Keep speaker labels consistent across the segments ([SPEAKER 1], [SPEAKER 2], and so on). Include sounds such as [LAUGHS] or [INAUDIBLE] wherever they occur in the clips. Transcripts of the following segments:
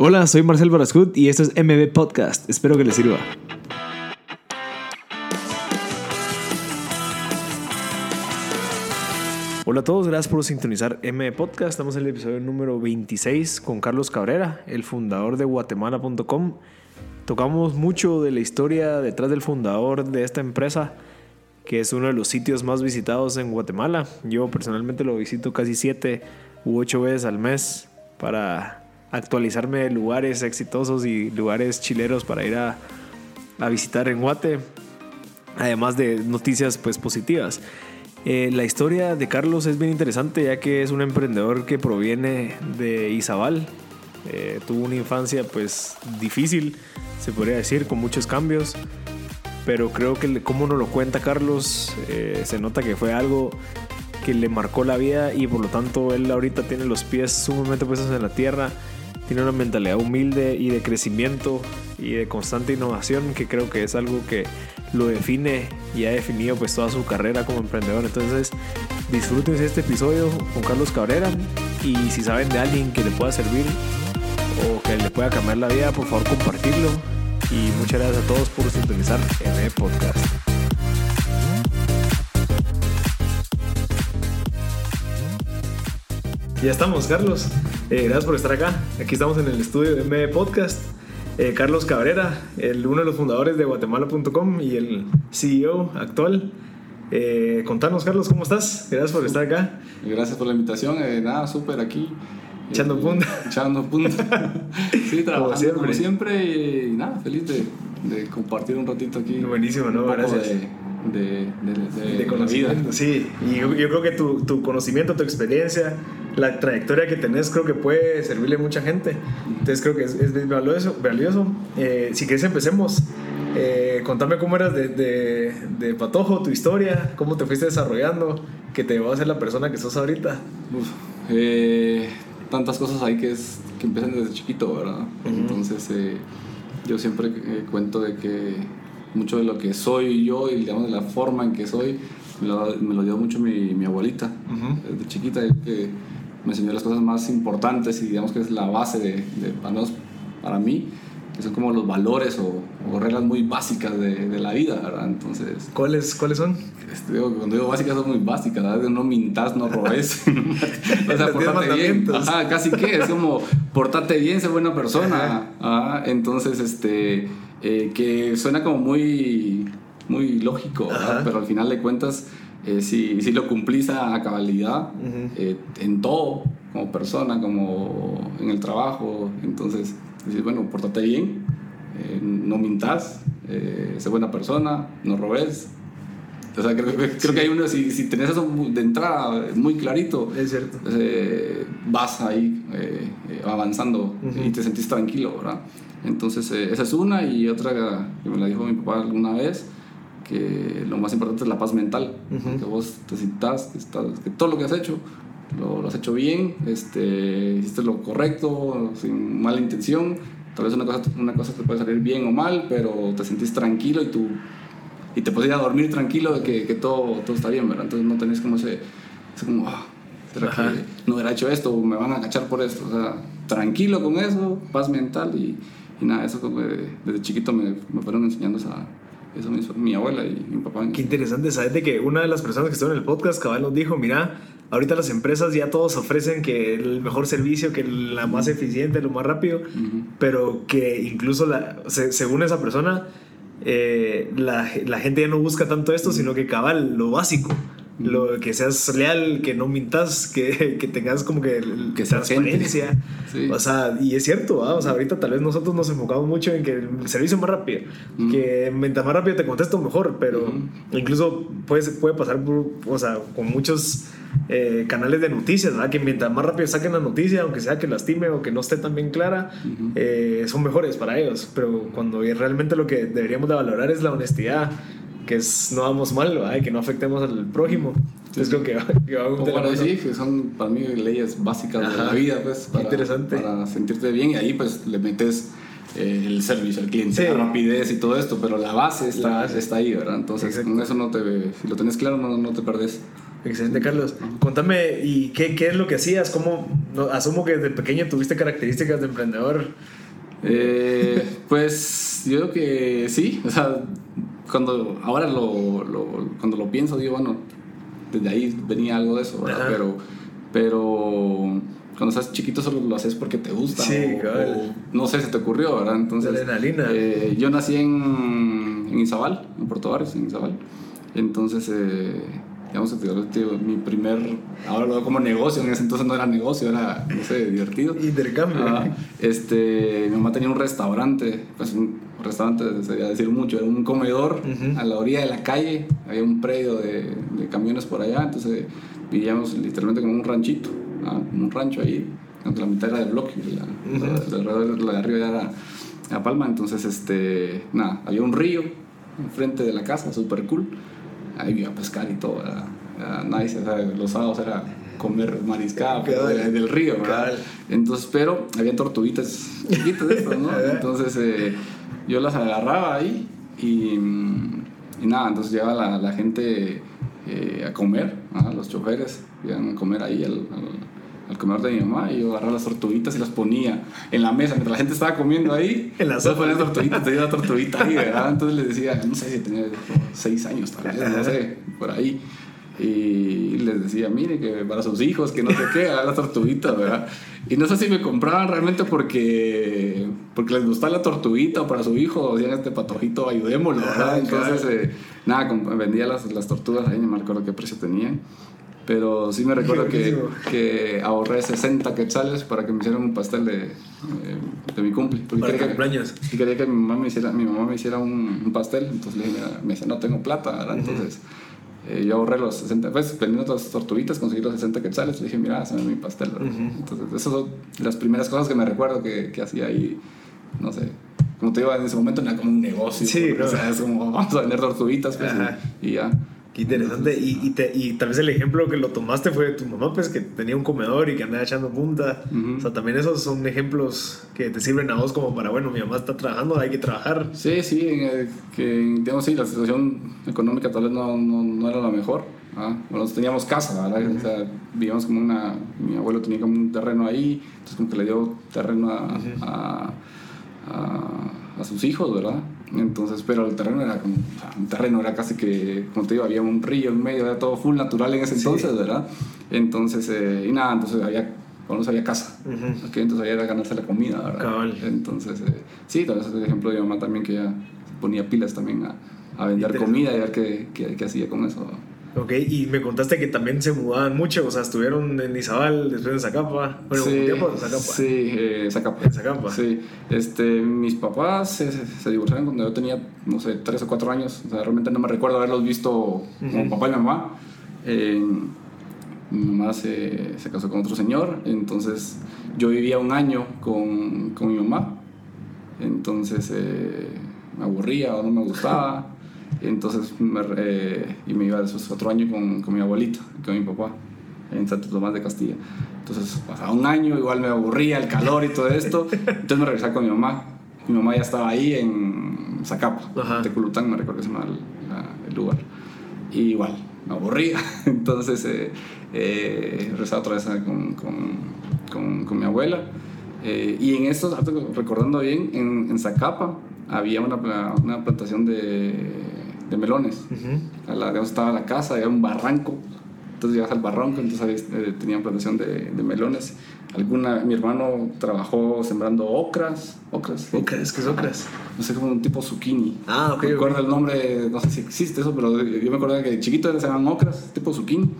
[SPEAKER 1] Hola, soy Marcel Barascut y esto es MB Podcast. Espero que les sirva. Hola a todos, gracias por sintonizar MB Podcast. Estamos en el episodio número 26 con Carlos Cabrera, el fundador de Guatemala.com. Tocamos mucho de la historia detrás del fundador de esta empresa, que es uno de los sitios más visitados en Guatemala. Yo personalmente lo visito casi siete u ocho veces al mes para actualizarme de lugares exitosos y lugares chileros para ir a, visitar en Guate, además de noticias pues positivas. Eh, la historia de Carlos es bien interesante ya que es un emprendedor que proviene de Izabal. Eh, tuvo una infancia pues difícil, se podría decir, con muchos cambios. Pero creo que como nos lo cuenta Carlos, eh, se nota que fue algo que le marcó la vida y por lo tanto él ahorita tiene los pies sumamente puestos en la tierra tiene una mentalidad humilde y de crecimiento y de constante innovación que creo que es algo que lo define y ha definido pues toda su carrera como emprendedor. Entonces disfruten este episodio con Carlos Cabrera y si saben de alguien que le pueda servir o que le pueda cambiar la vida, por favor compartirlo. Y muchas gracias a todos por sintonizar el podcast. Ya estamos, Carlos. Eh, gracias por estar acá. Aquí estamos en el estudio de ME Podcast. Eh, Carlos Cabrera, el, uno de los fundadores de Guatemala.com y el CEO actual. Eh, contanos, Carlos, ¿cómo estás? Gracias por estar acá.
[SPEAKER 2] Gracias por la invitación. nada, súper aquí.
[SPEAKER 1] Echando punta.
[SPEAKER 2] Echando punta. [LAUGHS] sí, trabajando como siempre. y nada, feliz de, de, compartir un ratito aquí.
[SPEAKER 1] Buenísimo, ¿no? Gracias.
[SPEAKER 2] De, de,
[SPEAKER 1] de, conocimiento. Sí, y yo, yo creo que tu, tu, conocimiento, tu experiencia, la trayectoria que tenés creo que puede servirle a mucha gente. Entonces creo que es, es valioso. valioso. Eh, si quieres empecemos. Eh, contame cómo eras de, de, de, Patojo, tu historia, cómo te fuiste desarrollando, que te llevó a ser la persona que sos ahorita.
[SPEAKER 2] Eh, tantas cosas ahí que, es, que empiezan desde chiquito, ¿verdad? Entonces yo siempre cuento de que mucho de lo que soy yo y digamos de la forma en que soy me lo, me lo dio mucho mi, mi abuelita desde chiquita que me enseñó las cosas más importantes y digamos que es la base de, de para mí, que son como los valores o, reglas muy básicas de, de, la vida, ¿verdad? Entonces...
[SPEAKER 1] ¿Cuáles, ¿cuáles son?
[SPEAKER 2] Este, digo, cuando digo básicas son muy básicas, ¿verdad? No mintas, no robes. [LAUGHS] o sea, portate bien. Ajá, casi que, es como portate bien, ser buena persona. Ajá. Entonces, este, eh, que suena como muy, muy lógico, Pero al final de cuentas eh, si, si, lo cumplís a, cabalidad eh, en todo, como persona, como en el trabajo, entonces dices, bueno, portate bien, no mintas, sé buena persona, no robes. O sea, creo, creo que hay uno, si, si tenés eso de entrada muy clarito,
[SPEAKER 1] es cierto.
[SPEAKER 2] vas ahí avanzando y te sentís tranquilo, ¿verdad? Entonces, esa es una y otra que me la dijo mi papá alguna vez que lo más importante es la paz mental, que vos te sientas, que, todo lo que has hecho lo, has hecho bien, este, hiciste lo correcto, sin mala intención. Tal vez una cosa, una cosa te puede salir bien o mal, pero te sentís tranquilo y, tú, y te a dormir tranquilo de que, que todo, todo está bien, ¿verdad? Entonces no tenés como ese, como, ah, ¿será que no hubiera hecho esto o me van a cachar por esto? O sea, tranquilo con eso, paz mental y, y nada, eso como desde chiquito me, me fueron enseñando esa eso me hizo mi abuela y mi papá.
[SPEAKER 1] Qué interesante, ¿sabes? De que una de las personas que estuvo en el podcast, cabal, nos dijo, mira, ahorita las empresas ya todos ofrecen que el mejor servicio, que la más eficiente, lo más rápido, pero que incluso la, según esa persona, eh, la, la, gente ya no busca tanto esto, sino que cabal, lo básico lo, que seas leal, que no mintas, que, que tengas como que,
[SPEAKER 2] que transparencia.
[SPEAKER 1] O sea, y es cierto, o sea, ahorita tal vez nosotros nos enfocamos mucho en que el servicio más rápido, que mientras más rápido te contesto mejor, pero incluso puede, puede pasar o sea, con muchos eh, canales de noticias, ¿verdad? Que mientras más rápido saquen la noticia, aunque sea que lastime o que no esté tan bien clara, eh, son mejores para ellos, pero cuando realmente lo que deberíamos de valorar es la honestidad que es no vamos mal, ¿verdad? que no afectemos al prójimo. Entonces creo que, que
[SPEAKER 2] va para sí, que son para mí leyes básicas de la vida, pues, para,
[SPEAKER 1] Interesante.
[SPEAKER 2] para sentirte bien y ahí pues le metes eh, el servicio al cliente, la rapidez y todo esto, pero la base está, está ahí, ¿verdad? Entonces con eso no te, si lo tenés claro no, no te perdés.
[SPEAKER 1] Excelente, Carlos. Contame, ¿y qué, qué es lo que hacías? ¿Cómo, no, asumo que desde pequeño tuviste características de emprendedor.
[SPEAKER 2] Eh, pues yo creo que sí, o sea, cuando ahora lo, lo, cuando lo pienso digo, bueno, desde ahí venía algo de eso, ¿verdad?
[SPEAKER 1] Ajá.
[SPEAKER 2] Pero, pero cuando estás chiquito solo lo haces porque te gusta.
[SPEAKER 1] Sí,
[SPEAKER 2] o,
[SPEAKER 1] cabal.
[SPEAKER 2] o no sé, se te ocurrió, ¿verdad? Entonces,
[SPEAKER 1] Adrenalina.
[SPEAKER 2] eh, yo nací en, en Izabal, en Puerto Barrios, en Izabal. Entonces, eh, digamos que tío, mi primer, ahora lo veo como negocio, en ese entonces no era negocio, era, no sé, divertido. [LAUGHS]
[SPEAKER 1] Intercambio.
[SPEAKER 2] Ah, este, mi mamá tenía un restaurante, pues un restaurante sería decir mucho, era un comedor
[SPEAKER 1] Ujú.
[SPEAKER 2] a la orilla de la calle, había un predio de, de camiones por allá, entonces vivíamos literalmente como un ranchito, ah, como un rancho ahí, aunque la mitad era de bloque, la,
[SPEAKER 1] Ujú.
[SPEAKER 2] la- la- alrededor, la de arriba ya era la palma, entonces este, nada, había un río enfrente de la casa, súper cool, ahí iba a pescar y todo, era, era nice, los sábados era comer de- del río, ¿verdad? Entonces, pero había tortuguitas chiquitas estas, ¿no? [LAUGHS] Entonces eh, yo las agarraba ahí y, y nada, entonces llegaba la, la gente eh, a comer, ¿ah? los choferes iban a comer ahí al, al- al comedor de mi mamá y yo agarraba las tortuguitas y las ponía en la mesa mientras la gente estaba comiendo ahí. [LAUGHS]
[SPEAKER 1] En la
[SPEAKER 2] entonces
[SPEAKER 1] sopa.
[SPEAKER 2] ponía tortuguitas, tenía una tortuguita ahí, [LAUGHS] ¿verdad? Entonces les decía, no sé si tenía seis años tal vez, no sé, por ahí. Y les decía, mire, que para sus hijos, que no sé qué, haga las tortuguitas, ¿verdad? Y no sé si me compraban realmente porque, porque les gustaba la tortuguita o para su hijo, o decían, este patojito, ayudémoslo, ¿verdad?
[SPEAKER 1] Ajá,
[SPEAKER 2] Entonces, eh, nada, vendía las, las tortugas ahí, no me acuerdo qué precio tenían. Pero sí me recuerdo que, que ahorré 60 quetzales para que me hicieran un pastel de, eh, de mi cumple. Porque
[SPEAKER 1] Para
[SPEAKER 2] quería que-
[SPEAKER 1] cumpleaños.
[SPEAKER 2] y quería que mi mamá me hiciera, mi mamá me hiciera un, un pastel, entonces le dije, mira, me dice, no tengo plata, ¿verdad? Entonces eh, yo ahorré los 60, pues vendiendo las tortuguitas, conseguí los 60 quetzales, le dije, mira, hazme mi pastel, ¿verdad? Entonces esas son las primeras cosas que me recuerdo que, que hacía ahí, no sé, como te digo, en ese momento era como un negocio,
[SPEAKER 1] Sí,
[SPEAKER 2] o
[SPEAKER 1] ¿no?
[SPEAKER 2] sea, es como, vamos a vender tortuguitas, pues, y, y ya.
[SPEAKER 1] Qué interesante. Y, y, te- y tal vez el ejemplo que lo tomaste fue de tu mamá, pues que tenía un comedor y que andaba echando punta. O sea, también esos son ejemplos que te sirven a vos como para, bueno, mi mamá está trabajando, hay que trabajar.
[SPEAKER 2] Sí, sí, el- que digamos, sí, la situación económica tal vez no, no, no era la mejor. ¿ah? Bueno, teníamos casa, ¿verdad? O sea, vivíamos como una. Mi abuelo tenía como un terreno ahí, entonces como que le dio terreno a, a, a- a sus hijos, ¿verdad? Entonces, pero el terreno era como. o sea, un terreno era casi que, como te digo, había un río en medio, era todo full natural en ese
[SPEAKER 1] Sí.
[SPEAKER 2] entonces, ¿verdad? Entonces, eh, y nada, entonces había. Bueno, había casa.
[SPEAKER 1] Ujú.
[SPEAKER 2] Aquí entonces ahí era ganarse la comida, ¿verdad?
[SPEAKER 1] Cabal.
[SPEAKER 2] Entonces, eh, sí, tal vez es el ejemplo de mi mamá también que ya ponía pilas también a, a vender comida y a ver qué, qué, qué hacía con eso.
[SPEAKER 1] Ok, y me contaste que también se mudaban mucho, o sea, estuvieron en Izabal, después en Zacapa. Bueno,
[SPEAKER 2] sí,
[SPEAKER 1] un tiempo en Zacapa.
[SPEAKER 2] Sí, eh, Zacapa.
[SPEAKER 1] En Zacapa.
[SPEAKER 2] Sí, este, mis papás se, divorciaron cuando yo tenía, no sé, tres o cuatro años. O sea, realmente no me recuerdo haberlos visto como papá y mamá. Eh, mi mamá se, se casó con otro señor, entonces yo vivía un año con, con mi mamá. Entonces eh, me aburría o no me gustaba. [LAUGHS] Entonces me, eh, y me iba después otro año con, con mi abuelita, con mi papá, en Santo Tomás de Castilla. Entonces pasaba un año, igual me aburría el calor y todo esto. [LAUGHS] Entonces me regresaba con mi mamá. Mi mamá ya estaba ahí en Zacapa,
[SPEAKER 1] Ajá.
[SPEAKER 2] Teculután, me recuerdo que se llama el, la- el lugar. Y igual, me aburría. [LAUGHS] Entonces eh, eh, regresaba otra vez con, con, con, con mi abuela. Eh, y en esto, recordando bien, en, en Zacapa había una, una plantación de, de melones.
[SPEAKER 1] Ujú.
[SPEAKER 2] A la, digamos, estaba la casa, había un barranco. Entonces llegas al barranco, entonces ahí eh, tenían plantación de, de melones. Alguna, mi hermano trabajó sembrando ocras. Ocras.
[SPEAKER 1] Ocras, ¿qué es ocras?
[SPEAKER 2] No sé, como un tipo zucchini.
[SPEAKER 1] Ah, ok,
[SPEAKER 2] No recuerdo el nombre, no sé si existe eso, pero yo me acuerdo que de chiquito se llamaban ocras, tipo zucchini.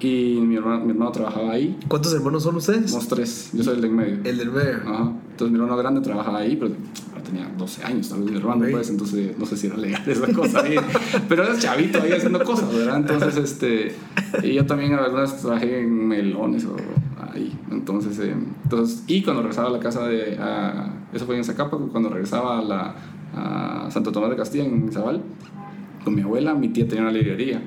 [SPEAKER 2] Y mi hermano, mi hermano trabajaba ahí.
[SPEAKER 1] ¿Cuántos hermanos son ustedes?
[SPEAKER 2] Somos tres, yo soy el de en medio.
[SPEAKER 1] El del medio.
[SPEAKER 2] Ajá. Entonces mi hermano grande trabajaba ahí, pero tenía 12 años, tal vez mi hermano, pues, entonces no sé si era legal esa [LAUGHS] cosa ahí. pero era chavito ahí haciendo cosas, ¿verdad? Entonces, este, y yo también algunas trabajé en melones o ahí. Entonces, eh, entonces, y cuando regresaba a la casa de, a- eso fue en Zacapa, cuando regresaba a, la, a Santo Tomás de Castilla, en Zabal, con mi abuela, mi tía tenía una librería.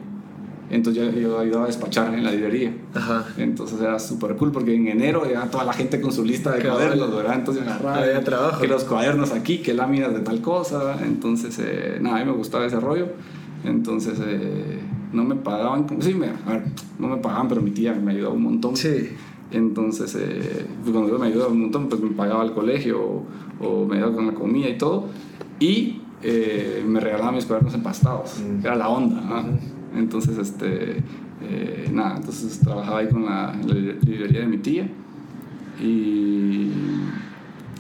[SPEAKER 2] Entonces yo, yo ayudaba a despachar en la librería.
[SPEAKER 1] Ajá.
[SPEAKER 2] Entonces era súper cool porque en enero llegaba toda la gente con su lista de cuadernos, ¿verdad? Entonces agarraba
[SPEAKER 1] Había trabajo.
[SPEAKER 2] que los cuadernos aquí, que láminas de tal cosa. Entonces, eh, nada, a mí me gustaba ese rollo. Entonces, eh, no me pagaban, sí, me, a ver, no me pagaban, pero mi tía me ayudaba un montón.
[SPEAKER 1] Sí.
[SPEAKER 2] Entonces, eh, pues cuando yo me ayudaba un montón, pues me pagaba el colegio o, o me ayudaba con la comida y todo. Y eh, me regalaba mis cuadernos empastados.
[SPEAKER 1] Mm.
[SPEAKER 2] Era la onda. Entonces, este, eh, nada, entonces trabajaba ahí con la, la librería de mi tía. Y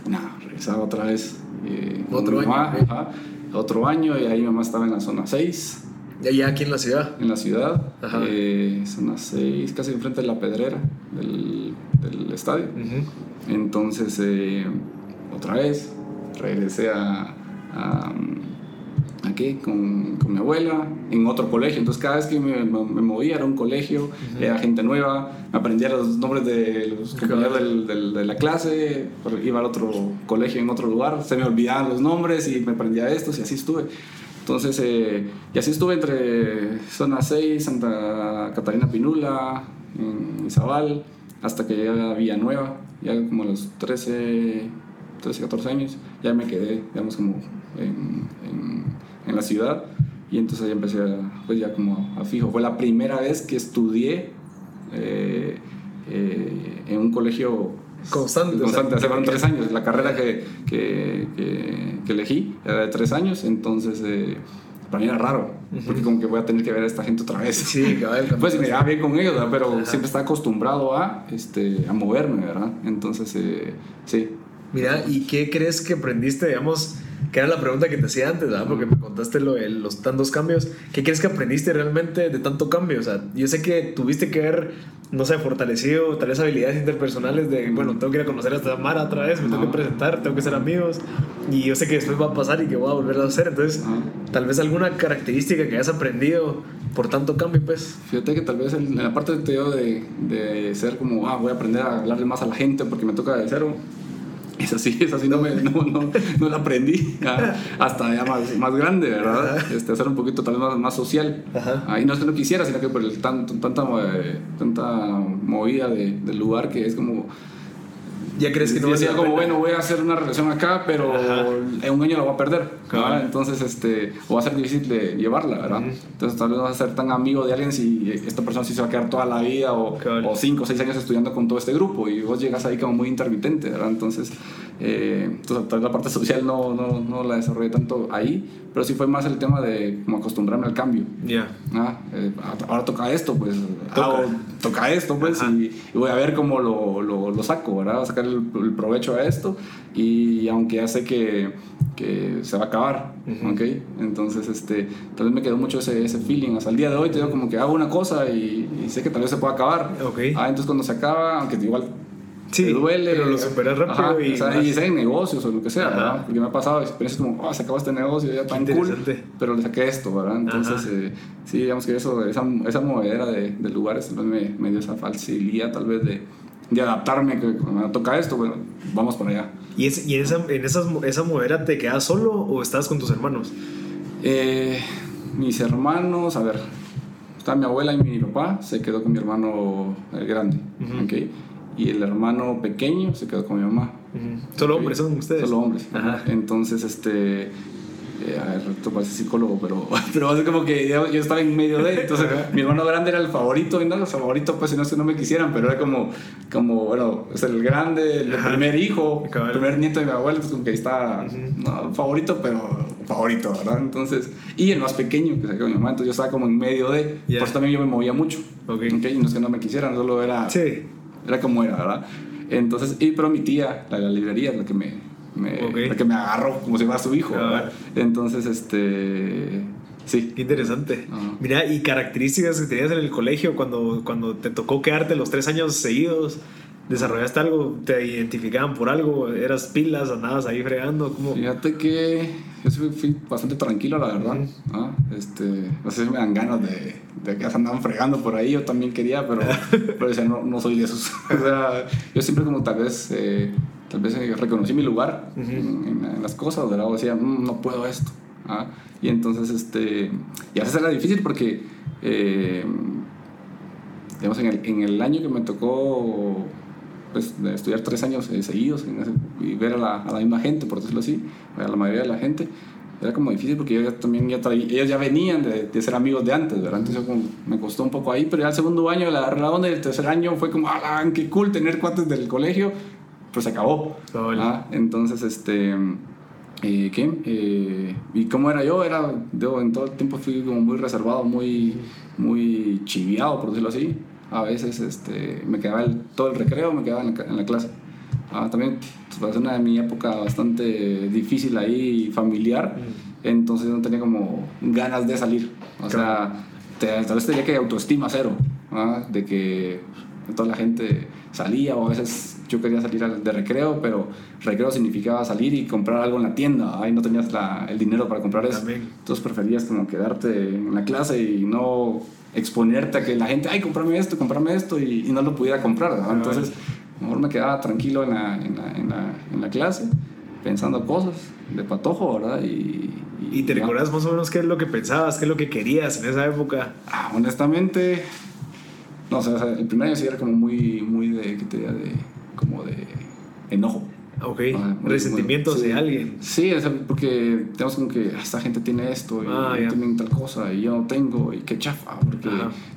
[SPEAKER 2] nada, regresaba otra vez. eh,
[SPEAKER 1] Otro año,
[SPEAKER 2] mamá,
[SPEAKER 1] ¿eh?
[SPEAKER 2] ajá, otro año, y ahí mi mamá estaba en la zona 6
[SPEAKER 1] Y allá aquí en la ciudad.
[SPEAKER 2] en la ciudad,
[SPEAKER 1] Ajá.
[SPEAKER 2] eh, zona 6, casi enfrente de la pedrera del, del estadio. Entonces, eh, otra vez, regresé a, a, aquí con, con mi abuela en otro colegio. Entonces, cada vez que me, me movía era un colegio, era gente nueva, me aprendía los nombres de los compañeros del- del- de la clase, iba al otro colegio en otro lugar, se me olvidaban los nombres y me aprendía estos y así estuve. Entonces, eh, y así estuve entre zona 6, Santa Catarina Pinula, en Izabal, hasta que llegué a Villanueva, ya como a los 13, 13, 14 años, ya me quedé, digamos, como en, en, en la ciudad. Y entonces ya empecé, a, pues ya como a fijo. Fue la primera vez que estudié eh, eh, en un colegio
[SPEAKER 1] Constante, o sea,
[SPEAKER 2] Constante, hace fueron tres años. La carrera que, que, que, que elegí era de tres años, entonces eh, para mí era raro, porque como que voy a tener que ver a esta gente otra vez.
[SPEAKER 1] Sí, cabal. [LAUGHS]
[SPEAKER 2] Pues me llevaba bien con ellos, ¿verdad? pero
[SPEAKER 1] Ajá.
[SPEAKER 2] siempre estaba acostumbrado a, este, a moverme, ¿verdad? Entonces, eh, sí.
[SPEAKER 1] Mira, ¿y qué crees que aprendiste, digamos, que era la pregunta que te hacía antes, ¿verdad? Porque me contaste lo de los tantos cambios. ¿Qué crees que aprendiste realmente de tanto cambio? O sea, yo sé que tuviste que haber, no sé, fortalecido tal vez habilidades interpersonales de, bueno, tengo que ir a conocer a esta Mara otra vez, me tengo que presentar, tengo que ser amigos. Y yo sé que después va a pasar y que voy a volver a hacer. Entonces, tal vez alguna característica que hayas aprendido por tanto cambio, pues.
[SPEAKER 2] Fíjate que tal vez en la parte de, de ser como, ah, voy a aprender a hablarle más a la gente porque me toca de cero. Es así, es así, no, me, no, no, no la aprendí ah, hasta ya más, más grande, ¿verdad? Este, hacer un poquito tal vez más, más social.
[SPEAKER 1] Ajá.
[SPEAKER 2] Ahí no es que no quisiera, sino que por el tanto, tanta, eh, tanta movida de- del lugar que es como,
[SPEAKER 1] ¿Ya crees que no
[SPEAKER 2] decía como,
[SPEAKER 1] pena?
[SPEAKER 2] bueno, voy a hacer una relación acá, pero
[SPEAKER 1] Ajá.
[SPEAKER 2] en un año la voy a perder. Entonces, este, o va a ser difícil de llevarla, ¿verdad? Entonces, tal vez no vas a ser tan amigo de alguien si esta persona sí se va a quedar toda la vida o, o cinco o seis años estudiando con todo este grupo y vos llegas ahí como muy intermitente, ¿verdad? Entonces, eh, entonces tal vez la parte social no, no, no la desarrollé tanto ahí, pero sí fue más el tema de como acostumbrarme al cambio.
[SPEAKER 1] Ya.
[SPEAKER 2] Ah, eh, ahora toca esto, pues
[SPEAKER 1] Toca.
[SPEAKER 2] hago- toca esto, pues, y, y voy a ver cómo lo, lo, lo saco, ¿verdad? Voy a sacar el, el provecho a esto, y aunque ya sé que, que se va a acabar,
[SPEAKER 1] Ujú.
[SPEAKER 2] ¿ok? Entonces, este, tal vez me quedó mucho ese, ese feeling. Hasta el día de hoy te digo como que hago una cosa y, y sé que tal vez se pueda acabar.
[SPEAKER 1] Ok.
[SPEAKER 2] Ah, entonces cuando se acaba, aunque igual
[SPEAKER 1] Sí,
[SPEAKER 2] te duele.
[SPEAKER 1] pero lo superas rápido
[SPEAKER 2] Ajá,
[SPEAKER 1] y
[SPEAKER 2] o sea, y sea en negocios o lo que sea,
[SPEAKER 1] Ajá.
[SPEAKER 2] ¿verdad? Porque me ha pasado experiencias como, oh, se acabó este negocio, ya tan cool, pero le saqué esto, ¿verdad? Entonces, eh, sí, digamos que eso, esa, esa movedera de, de lugares tal vez me, me dio esa facilidad tal vez de, de adaptarme, que cuando me toca esto, bueno, vamos para allá.
[SPEAKER 1] ¿Y, es, y en, esa, en esas, esa movera te quedas solo o estás con tus hermanos?
[SPEAKER 2] Eh, mis hermanos, a ver, está mi abuela y mi papá, se quedó con mi hermano el grande,
[SPEAKER 1] Ujú.
[SPEAKER 2] ¿ok? Y el hermano pequeño se quedó con mi mamá.
[SPEAKER 1] Solo
[SPEAKER 2] Ok.
[SPEAKER 1] hombres son ustedes.
[SPEAKER 2] Solo hombres.
[SPEAKER 1] Ajá.
[SPEAKER 2] Entonces, este. eh, a ver, esto parece psicólogo, pero, [LAUGHS] pero es como que yo, yo estaba en medio de. Entonces, mi hermano grande era el favorito, y no, el favorito, pues si no que no me quisieran, pero era como, como bueno, es el grande, el
[SPEAKER 1] Ajá.
[SPEAKER 2] primer hijo, el primer nieto de mi abuela, entonces como que ahí está, no, favorito, pero favorito, ¿verdad? Entonces, y el más pequeño que se quedó mi mamá, entonces yo estaba como en medio de.
[SPEAKER 1] Ya.
[SPEAKER 2] Por eso también yo me movía mucho.
[SPEAKER 1] Ok.
[SPEAKER 2] ¿ok? Y no es que no me quisieran, solo era
[SPEAKER 1] Sí.
[SPEAKER 2] Era como era, ¿verdad? Entonces, y, pero mi tía, la de la librería, es la que me, me- la que me agarró como si fuera su hijo,
[SPEAKER 1] Ah.
[SPEAKER 2] ¿verdad? Entonces, este, sí.
[SPEAKER 1] Qué interesante.
[SPEAKER 2] Ajá.
[SPEAKER 1] Mira, y características que tenías en el colegio cuando, cuando te tocó quedarte los tres años seguidos. ¿Desarrollaste algo? ¿Te identificaban por algo? ¿Eras pilas? ¿Andabas ahí fregando? ¿Cómo?
[SPEAKER 2] Fíjate que yo sí fui bastante tranquilo, la verdad. Ah, Este, no sé si me dan ganas de, de que se andaban fregando por ahí. Yo también quería, pero, [LAUGHS] pero decía, no, no soy de esos. [LAUGHS] o sea, yo siempre como tal vez, eh, tal vez eh, reconocí mi lugar en, en- en las cosas, ¿verdad? O decía, "Mm, no puedo esto. Ah, Y entonces, este, y a veces era difícil porque, eh, digamos, en el, en el año que me tocó pues, de estudiar tres años eh, seguidos en ese- y ver a la, a la misma gente, por decirlo así, a la mayoría de la gente, era como difícil porque yo también ya ellos ya venían de, de, ser amigos de antes, ¿verdad? Entonces como, me costó un poco ahí, pero ya el segundo año, la, la onda del tercer año fue como, ¡ah, qué cool tener cuates del colegio! Pues se acabó. ¿ah? Entonces, este... Eh, ¿Qué? Eh, ¿Y cómo era yo? Era, yo en todo el tiempo fui como muy reservado, muy, muy chiviado, por decirlo así. A veces este, me quedaba el, todo el recreo, me quedaba en la, en la clase. Ah, también fue pues, una de mi época bastante difícil ahí, familiar, mm. entonces no tenía como ganas de salir. O sea, tal vez tenía que autoestima cero, ¿ah? de que toda la gente salía o a veces yo quería salir de recreo, pero recreo significaba salir y comprar algo en la tienda, ahí no tenías la, el dinero para comprar eso. Entonces preferías como quedarte en la clase y no exponerte a que la gente, ay, comprame esto, comprame esto, y, no lo pudiera comprar. Entonces mejor me quedaba tranquilo en la, en la, en la, en la clase, pensando cosas de patojo, ¿verdad? Y,
[SPEAKER 1] y, te recuerdas más o menos qué es lo que pensabas, qué es lo que querías en esa época?
[SPEAKER 2] Ah, honestamente, no sé, el primer año sí era como muy, muy de, ¿qué te diría? De, como de enojo.
[SPEAKER 1] Ok, resentimientos de alguien.
[SPEAKER 2] Sí, porque tenemos como que esta gente tiene esto y ah, tienen tal cosa y yo no tengo y qué chafa, porque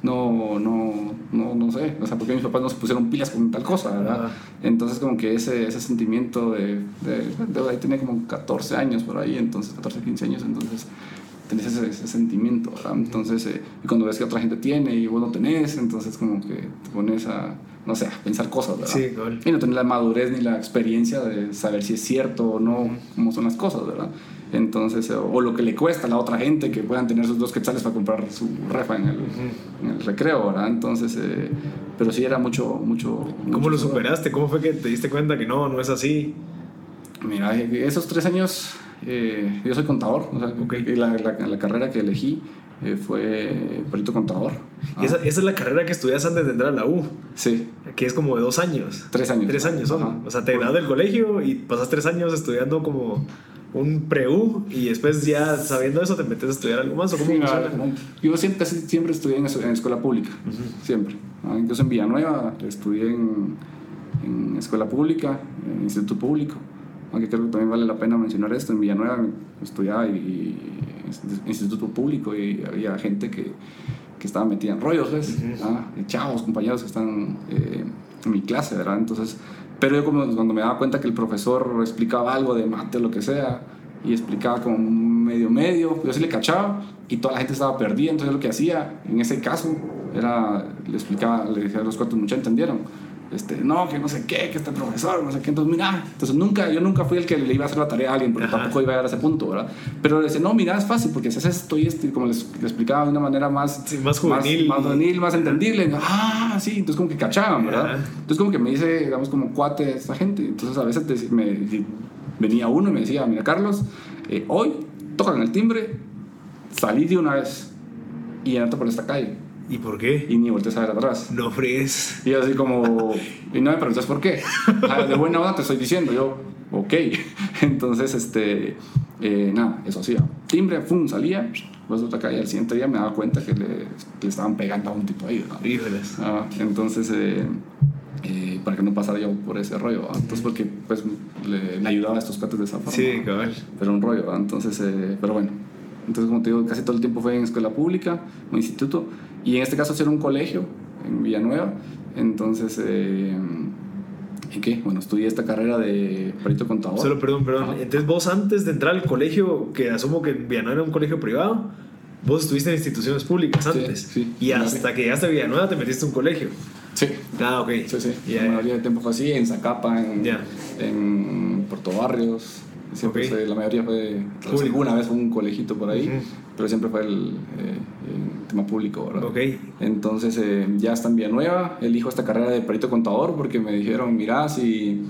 [SPEAKER 2] no, no, no, no sé, o sea, porque mis papás no se pusieron pilas con tal cosa, ¿verdad? Entonces como que ese, ese sentimiento de, de, ahí tenía como 14 años por ahí, entonces 14, 15 años, entonces tenés ese, sentimiento, ¿verdad? Entonces, eh, y cuando ves que otra gente tiene y vos no tenés, entonces como que te pones a no sé, pensar cosas, ¿verdad?
[SPEAKER 1] Sí,
[SPEAKER 2] Y no tener la madurez ni la experiencia de saber si es cierto o no, cómo son las cosas, ¿verdad? Entonces, o, lo que le cuesta a la otra gente que puedan tener sus dos quetzales para comprar su refa en el, en el recreo, ¿verdad? Entonces, eh, pero sí era mucho, mucho...
[SPEAKER 1] ¿Cómo lo superaste? ¿Cómo fue que te diste cuenta que no, no es así?
[SPEAKER 2] Mira, esos tres años, eh, yo soy contador, o sea, la, la, la carrera que elegí eh, fue perito contador.
[SPEAKER 1] ¿Y esa, esa, es la carrera que estudias antes de entrar a la U?
[SPEAKER 2] Sí.
[SPEAKER 1] Que es como de dos años.
[SPEAKER 2] Tres años.
[SPEAKER 1] Tres años son. O sea, te graduas del colegio y pasas tres años estudiando como un pre-U y después ya sabiendo eso te metes a estudiar algo más o cómo
[SPEAKER 2] Yo siempre, siempre estudié en, escuela pública, siempre. Incluso en Villanueva estudié en, en escuela pública, en instituto público. Aunque creo que también vale la pena mencionar esto, en Villanueva estudiaba y instituto público y había gente que, que estaba metida en rollos, ¿ves? Ah, chavos, compañeros que están eh, en mi clase, ¿verdad? Entonces, pero yo como cuando me daba cuenta que el profesor explicaba algo de mate o lo que sea, y explicaba como medio medio, yo sí le cachaba y toda la gente estaba perdida, entonces lo que hacía en ese caso era, le explicaba, le decía a los cuatro muchachos entendieron este, no, que no sé qué, que este profesor, no sé qué, entonces mira, entonces nunca, yo nunca fui el que le iba a hacer la tarea a alguien, porque tampoco iba a llegar a ese punto, ¿verdad? Pero le decía, no, mira, es fácil, porque si haces esto y esto, y como les, explicaba de una manera más,
[SPEAKER 1] más juvenil,
[SPEAKER 2] más, juvenil, más entendible, ah, sí, entonces como que cachaban, ¿verdad? Entonces como que me dice, digamos, como cuate esta gente, entonces a veces me, venía uno y me decía, mira, Carlos, eh, hoy tocan el timbre, salí de una vez y andate por esta calle
[SPEAKER 1] ¿Y por qué?
[SPEAKER 2] Y ni voltees a ver atrás.
[SPEAKER 1] No fríes.
[SPEAKER 2] Y así como, [LAUGHS] y no me preguntas por qué. De buena onda te estoy diciendo, yo, ok. [LAUGHS] Entonces, este, eh, nada, eso hacía. Timbre, pum, salía. Pues otra calle, al siguiente día me daba cuenta que le, le estaban pegando a un tipo ahí.
[SPEAKER 1] Híjoles.
[SPEAKER 2] Ah, entonces, eh, eh, para que no pasara yo por ese rollo. Entonces, porque pues le, ayudaba a estos cates de esa forma.
[SPEAKER 1] Sí, cabal.
[SPEAKER 2] Pero un rollo, entonces, pero bueno. Entonces, como te digo, casi todo el tiempo fue en escuela pública o instituto. Y en este caso era un colegio en Villanueva. Entonces, eh, ¿y qué? Bueno, estudié esta carrera de perito contador.
[SPEAKER 1] Solo, perdón, perdón. Entonces, vos antes de entrar al colegio, que asumo que Villanueva era un colegio privado, vos estuviste en instituciones públicas antes.
[SPEAKER 2] Sí,
[SPEAKER 1] y hasta que llegaste a Villanueva te metiste en un colegio.
[SPEAKER 2] Sí.
[SPEAKER 1] Ah, ok.
[SPEAKER 2] Sí, sí. la mayoría del tiempo fue así, en Zacapa, en, en Puerto Barrios. Siempre la mayoría fue, alguna vez fue un colegito por ahí, pero siempre fue el, eh, tema público, ¿verdad?
[SPEAKER 1] Okay.
[SPEAKER 2] Entonces eh, ya está en Villanueva, elijo esta carrera de perito contador porque me dijeron, mira, si,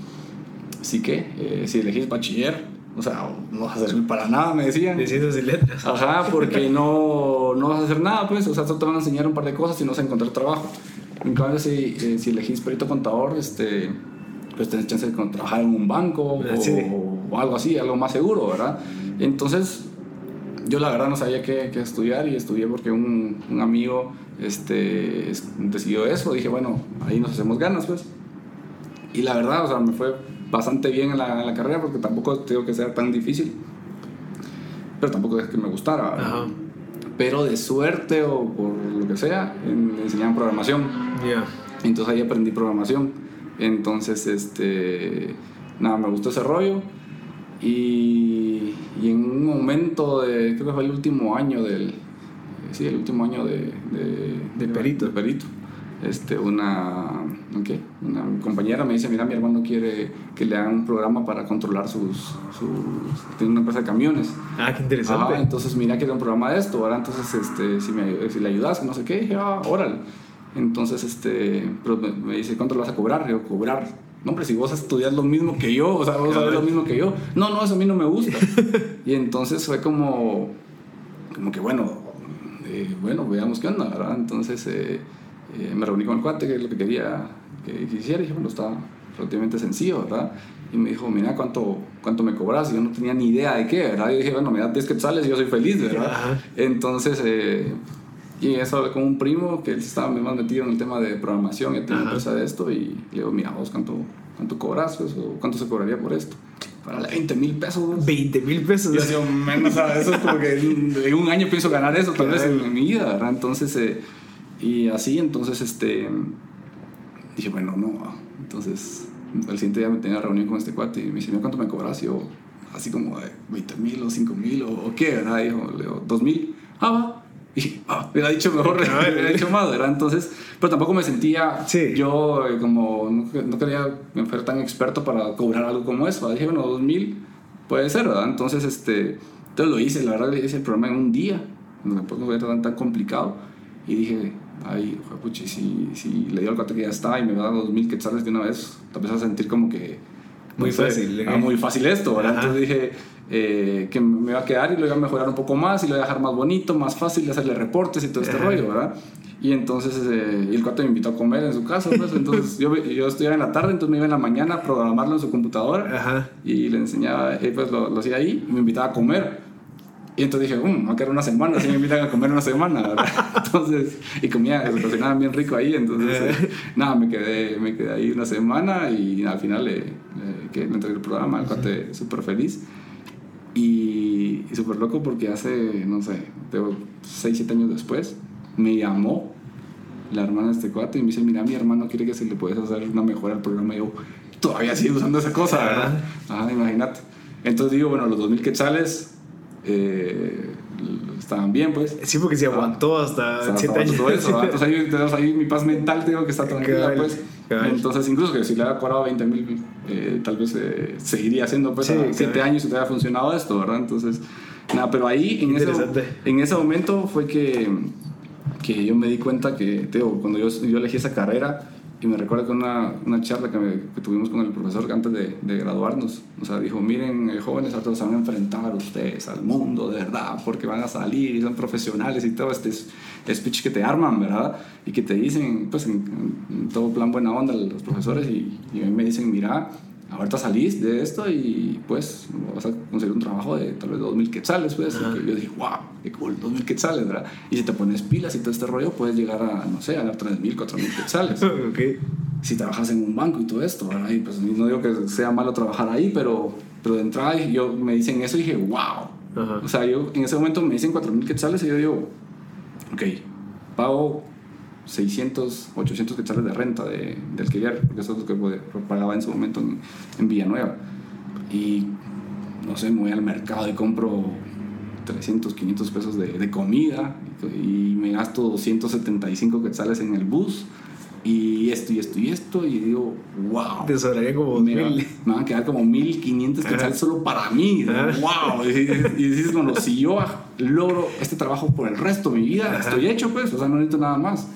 [SPEAKER 2] si qué, eh, si elegís bachiller, o sea, no vas a servir para nada, me decían.
[SPEAKER 1] De ciencias y letras.
[SPEAKER 2] Ajá, [LAUGHS] porque no, no vas a hacer nada, pues, o sea, solo te van a enseñar un par de cosas y no vas a encontrar trabajo. En cambio, si, si elegís perito contador, este pues tenés chance de trabajar en un banco o, algo así, algo más seguro, ¿verdad? Entonces, yo la verdad no sabía qué, qué estudiar y estudié porque un, un, amigo este, decidió eso. Dije, bueno, ahí nos hacemos ganas, pues. Y la verdad, o sea, me fue bastante bien en la, en la carrera porque tampoco tengo que ser tan difícil. pero tampoco es que me gustara.
[SPEAKER 1] Ajá.
[SPEAKER 2] Pero de suerte o por lo que sea, en- me enseñaban programación.
[SPEAKER 1] Ya.
[SPEAKER 2] Entonces ahí aprendí programación. Entonces, este, nada, me gustó ese rollo. Y, y en un momento de, creo que fue el último año del, sí, el último año de, de,
[SPEAKER 1] De perito.
[SPEAKER 2] de perito. Este, una, ¿qué? una compañera me dice, mira, mi hermano quiere que le hagan un programa para controlar sus, sus tiene una empresa de camiones.
[SPEAKER 1] Ah, qué interesante.
[SPEAKER 2] Ajá, entonces mira que era un programa de esto, ¿verdad? Entonces, este, si, me, si le ayudas, no sé qué, dije, ah, órale. Entonces, este, pero me, me dice, ¿cuánto le vas a cobrar? Yo, cobrar. No, hombre, si vos estudias lo mismo que yo, o sea, vos sabes lo mismo que yo. No, no, eso a mí no me gusta. [LAUGHS] y entonces fue como, como que, bueno, eh, bueno, veamos qué onda, ¿verdad? Entonces eh, eh, me reuní con el cuate, que es lo que quería que hiciera, y dije, bueno, está relativamente sencillo, ¿verdad? Y me dijo, mira, ¿cuánto, cuánto me cobras? Y yo no tenía ni idea de qué, ¿verdad? Y dije, bueno, me das 10 quetzales y yo soy feliz, ¿verdad? Entonces, y eso hablé con un primo que él estaba más metido en el tema de programación, y
[SPEAKER 1] Ajá.
[SPEAKER 2] empresa de esto, y le digo, mira, vos, ¿cuánto, cuánto cobras? Pues, o ¿Cuánto se cobraría por esto? Para 20 mil pesos. vos.
[SPEAKER 1] 20 mil pesos.
[SPEAKER 2] Yo digo, menos, ¿sabes? Eso es como que en un año pienso ganar eso, tal vez en, mi vida, ¿verdad? Entonces, eh, y así, entonces, este, dije, bueno, no. Entonces, al siguiente día me tenía reunión con este cuate y me dice, "Mira, ¿cuánto me cobras? Y yo, así como de 20 mil o 5 mil o, qué, ¿verdad? Y dijo, le digo, 2 mil. Ah, va. Y [LAUGHS] ah, me hubiera dicho mejor, [LAUGHS] me hubiera dicho más, ¿verdad? Entonces, pero tampoco me sentía
[SPEAKER 1] Sí.
[SPEAKER 2] yo eh, como, no, no quería ser tan experto para cobrar algo como eso. ¿verdad? Dije, bueno, 2 mil puede ser, ¿verdad? Entonces, este, entonces lo hice, la verdad, hice el programa en un día, tampoco fue tan, tan complicado. Y dije, ay, puchi, si, si le digo al cuate que ya está y me da 2 mil quetzales de una vez, te empiezas a sentir como que... no
[SPEAKER 1] Muy
[SPEAKER 2] sé,
[SPEAKER 1] fácil, ¿eh?
[SPEAKER 2] ah, muy fácil esto, ¿verdad?
[SPEAKER 1] Ajá.
[SPEAKER 2] Entonces dije eh, que me iba a quedar y lo iba a mejorar un poco más y lo iba a dejar más bonito, más fácil de hacerle reportes y todo este rollo, ¿verdad? Y entonces eh, y el cuate me invitó a comer en su casa, pues, entonces yo, yo estudiaba en la tarde, entonces me iba en la mañana a programarlo en su computadora
[SPEAKER 1] Ajá.
[SPEAKER 2] y le enseñaba, eh, pues lo, lo hacía ahí y me invitaba a comer. Y entonces dije, um, va a quedar una semana, si me invitan a comer una semana, ¿verdad? [LAUGHS] Entonces, y comía, se cocinaban bien rico ahí, entonces, eh, nada, me quedé, me quedé ahí una semana y al final le, le, le entregué el programa, el cuate súper feliz. Y, y súper loco porque hace, no sé, 6, 7 años después, me llamó la hermana de este cuate y me dice, mira, mi hermano quiere que se le puedes hacer una mejora al programa. Y yo, todavía sigo usando esa cosa, ¿verdad? Ajá, imagínate. Entonces digo, bueno, los 2000 quetzales eh, estaban bien, pues.
[SPEAKER 1] Sí, porque se aguantó hasta
[SPEAKER 2] sea,
[SPEAKER 1] 7
[SPEAKER 2] hasta
[SPEAKER 1] años.
[SPEAKER 2] todo eso. Entonces ahí ahí mi paz mental, tengo que estar [LAUGHS] tranquila, pues. Entonces, incluso que si le había cobrado 20 mil, eh, tal vez eh, seguiría haciendo, pues,
[SPEAKER 1] Sí,
[SPEAKER 2] a 7
[SPEAKER 1] cabal.
[SPEAKER 2] años y te había funcionado esto, ¿verdad? Entonces, nada, pero ahí, en ese, en ese momento fue que, que yo me di cuenta que, Teo, cuando yo, yo elegí esa carrera, y me recuerdo que una, una charla que, me- que tuvimos con el profesor antes de, de graduarnos, o sea, dijo, miren, eh, jóvenes, ahora se van a enfrentar ustedes al mundo, de verdad, porque van a salir y son profesionales y todo este es- speech que te arman, ¿verdad? Y que te dicen, pues, en, en todo plan buena onda los profesores y, y a mí me dicen, mira, ahorita salís de esto y pues vas a conseguir un trabajo de tal vez 2.000 quetzales, pues. Yo dije, wow, qué cool, 2.000 quetzales, ¿verdad? Y si te pones pilas y todo este rollo, puedes llegar a, no sé, a ganar 3.000, 4.000 quetzales. [LAUGHS]
[SPEAKER 1] ok.
[SPEAKER 2] si trabajas en un banco y todo esto, ¿verdad? Y pues no digo que sea malo trabajar ahí, pero, pero de entrada yo me dicen eso y dije, wow.
[SPEAKER 1] Ajá.
[SPEAKER 2] O sea, yo en ese momento me dicen 4.000 quetzales y yo digo, ok, pago 600, 800 quetzales de renta de, de alquiler, porque eso es lo que pagaba en su momento en, en Villanueva. Y no sé, me voy al mercado y compro 300, 500 pesos de, de comida y me gasto 275 quetzales en el bus y esto y esto y esto y digo, wow.
[SPEAKER 1] Te sobraría como
[SPEAKER 2] Me,
[SPEAKER 1] 2000.
[SPEAKER 2] me van a quedar como 1500
[SPEAKER 1] Ajá.
[SPEAKER 2] quetzales solo para mí.
[SPEAKER 1] Ajá.
[SPEAKER 2] ¡Wow! Y, dices, bueno, si yo logro este trabajo por el resto de mi vida,
[SPEAKER 1] Ajá.
[SPEAKER 2] estoy hecho, pues, o sea, no necesito nada más.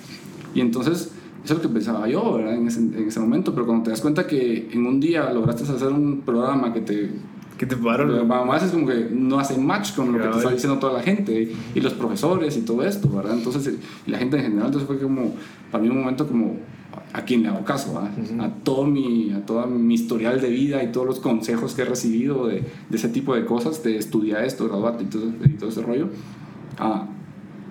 [SPEAKER 2] Y entonces, eso es lo que pensaba yo, ¿verdad? En ese, en ese momento, pero cuando te das cuenta que en un día lograste hacer un programa que te
[SPEAKER 1] Que te pagaron.
[SPEAKER 2] Además es como que no hace match con lo que te está diciendo toda la gente y los profesores y todo esto, ¿verdad? Entonces, y la gente en general, entonces fue como, para mí un momento como, ¿a quién le hago caso? ah? A todo mi, a todo mi historial de vida y todos los consejos que he recibido de, de ese tipo de cosas, de estudiar esto, graduarte y todo, y todo ese rollo. Ah,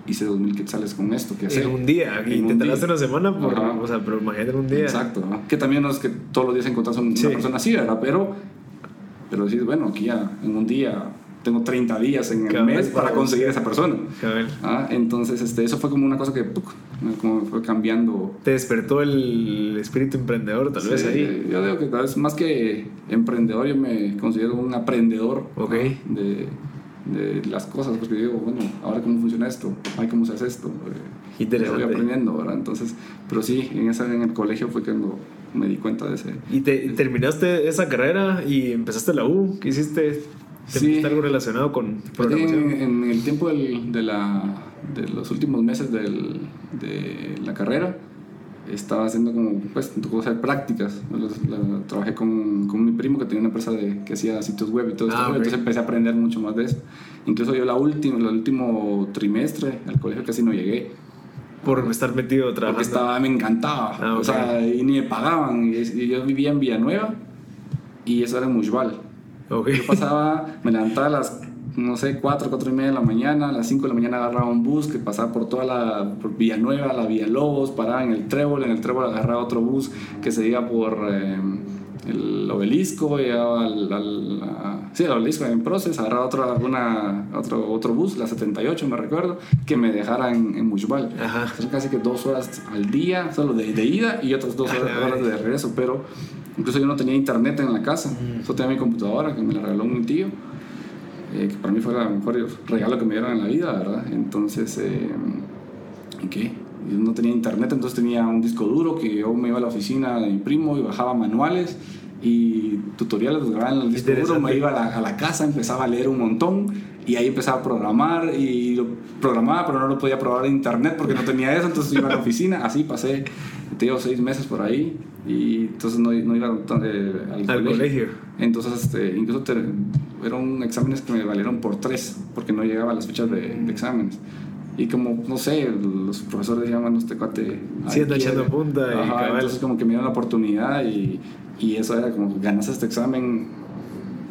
[SPEAKER 2] hice 2.000 quetzales con esto, que
[SPEAKER 1] En un día. Y te tardaste una semana, por,
[SPEAKER 2] Ajá.
[SPEAKER 1] o sea, pero imagínate en un día.
[SPEAKER 2] Exacto, ¿no? que también no es que todos los días encontrás una
[SPEAKER 1] Sí.
[SPEAKER 2] persona así, ¿verdad? Pero, pero decís, bueno, aquí ya en un día tengo 30 días en el
[SPEAKER 1] Cabal,
[SPEAKER 2] mes para conseguir esa persona. Ah, entonces, este, eso fue como una cosa que ¡puc! como fue cambiando.
[SPEAKER 1] Te despertó el espíritu emprendedor, tal vez ahí.
[SPEAKER 2] Yo digo que tal vez más que emprendedor, yo me considero un aprendedor ¿no?
[SPEAKER 1] Ok.
[SPEAKER 2] de, de las cosas, porque digo, bueno, ahora cómo funciona esto, ay, cómo se hace esto. Eh. Voy aprendiendo, ¿verdad? Entonces, pero sí, en, esa, en el colegio fue cuando me di cuenta de ese.
[SPEAKER 1] Y te, terminaste esa carrera y empezaste la U. ¿Qué hiciste? ¿Te
[SPEAKER 2] Sí.
[SPEAKER 1] algo relacionado con
[SPEAKER 2] En,
[SPEAKER 1] programación?
[SPEAKER 2] en el tiempo del- de, la, de los últimos meses del, de la carrera, estaba haciendo como, pues, tocó hacer prácticas. Las- la- trabajé con, con mi primo que tenía una empresa de, que hacía sitios web y todo esto.
[SPEAKER 1] Ah, ok.
[SPEAKER 2] Entonces empecé a aprender mucho más de eso. Incluso yo la última, el último trimestre al colegio casi no llegué.
[SPEAKER 1] Por estar metido
[SPEAKER 2] Porque
[SPEAKER 1] trabajando.
[SPEAKER 2] estaba, me encantaba.
[SPEAKER 1] Ah,
[SPEAKER 2] O
[SPEAKER 1] ok.
[SPEAKER 2] sea, y ni me pagaban. Y, y yo vivía en Villanueva y eso era en Mushbal.
[SPEAKER 1] Ok.
[SPEAKER 2] Yo pasaba, me levantaba a las, no sé, 4, 4 y media de la mañana, a las 5 de la mañana agarraba un bus que pasaba por toda la por Villanueva, la Villalobos, paraba en el Trébol, en el Trébol agarraba otro bus que se iba por eh, el obelisco, llegaba al, al- a- sí, al obelisco en Proces, agarraba otro, una, otro, otro bus, la 78 me recuerdo, que me dejara en, en. Son casi que dos horas al día, solo de, de ida y otras dos
[SPEAKER 1] A la
[SPEAKER 2] horas, de regreso, pero incluso yo no tenía internet en la casa, solo tenía mi computadora que me la regaló un tío, eh, que para mí fue el mejor regalo que me dieron en la vida, ¿verdad? Entonces, eh, ¿qué? Yo no tenía internet, entonces tenía un disco duro que yo me iba a la oficina de mi primo y bajaba manuales y tutoriales los grababa en el disco duro, me iba a la, a la casa, empezaba a leer un montón y ahí empezaba a programar y lo programaba, pero no lo podía probar en internet porque no tenía eso, entonces iba a la oficina, así pasé, te digo, seis meses por ahí y entonces no, no iba eh, al,
[SPEAKER 1] Al colegio.
[SPEAKER 2] entonces, este, incluso te- eran exámenes que me valieron por tres, porque no llegaba a las fechas de, de exámenes. Y como, no sé, los profesores decían, bueno, este cuate...
[SPEAKER 1] Sí,
[SPEAKER 2] ahí
[SPEAKER 1] anda
[SPEAKER 2] quiere".
[SPEAKER 1] echando punta
[SPEAKER 2] Ajá, entonces como que me dieron la oportunidad y, y eso era como, ganas este examen,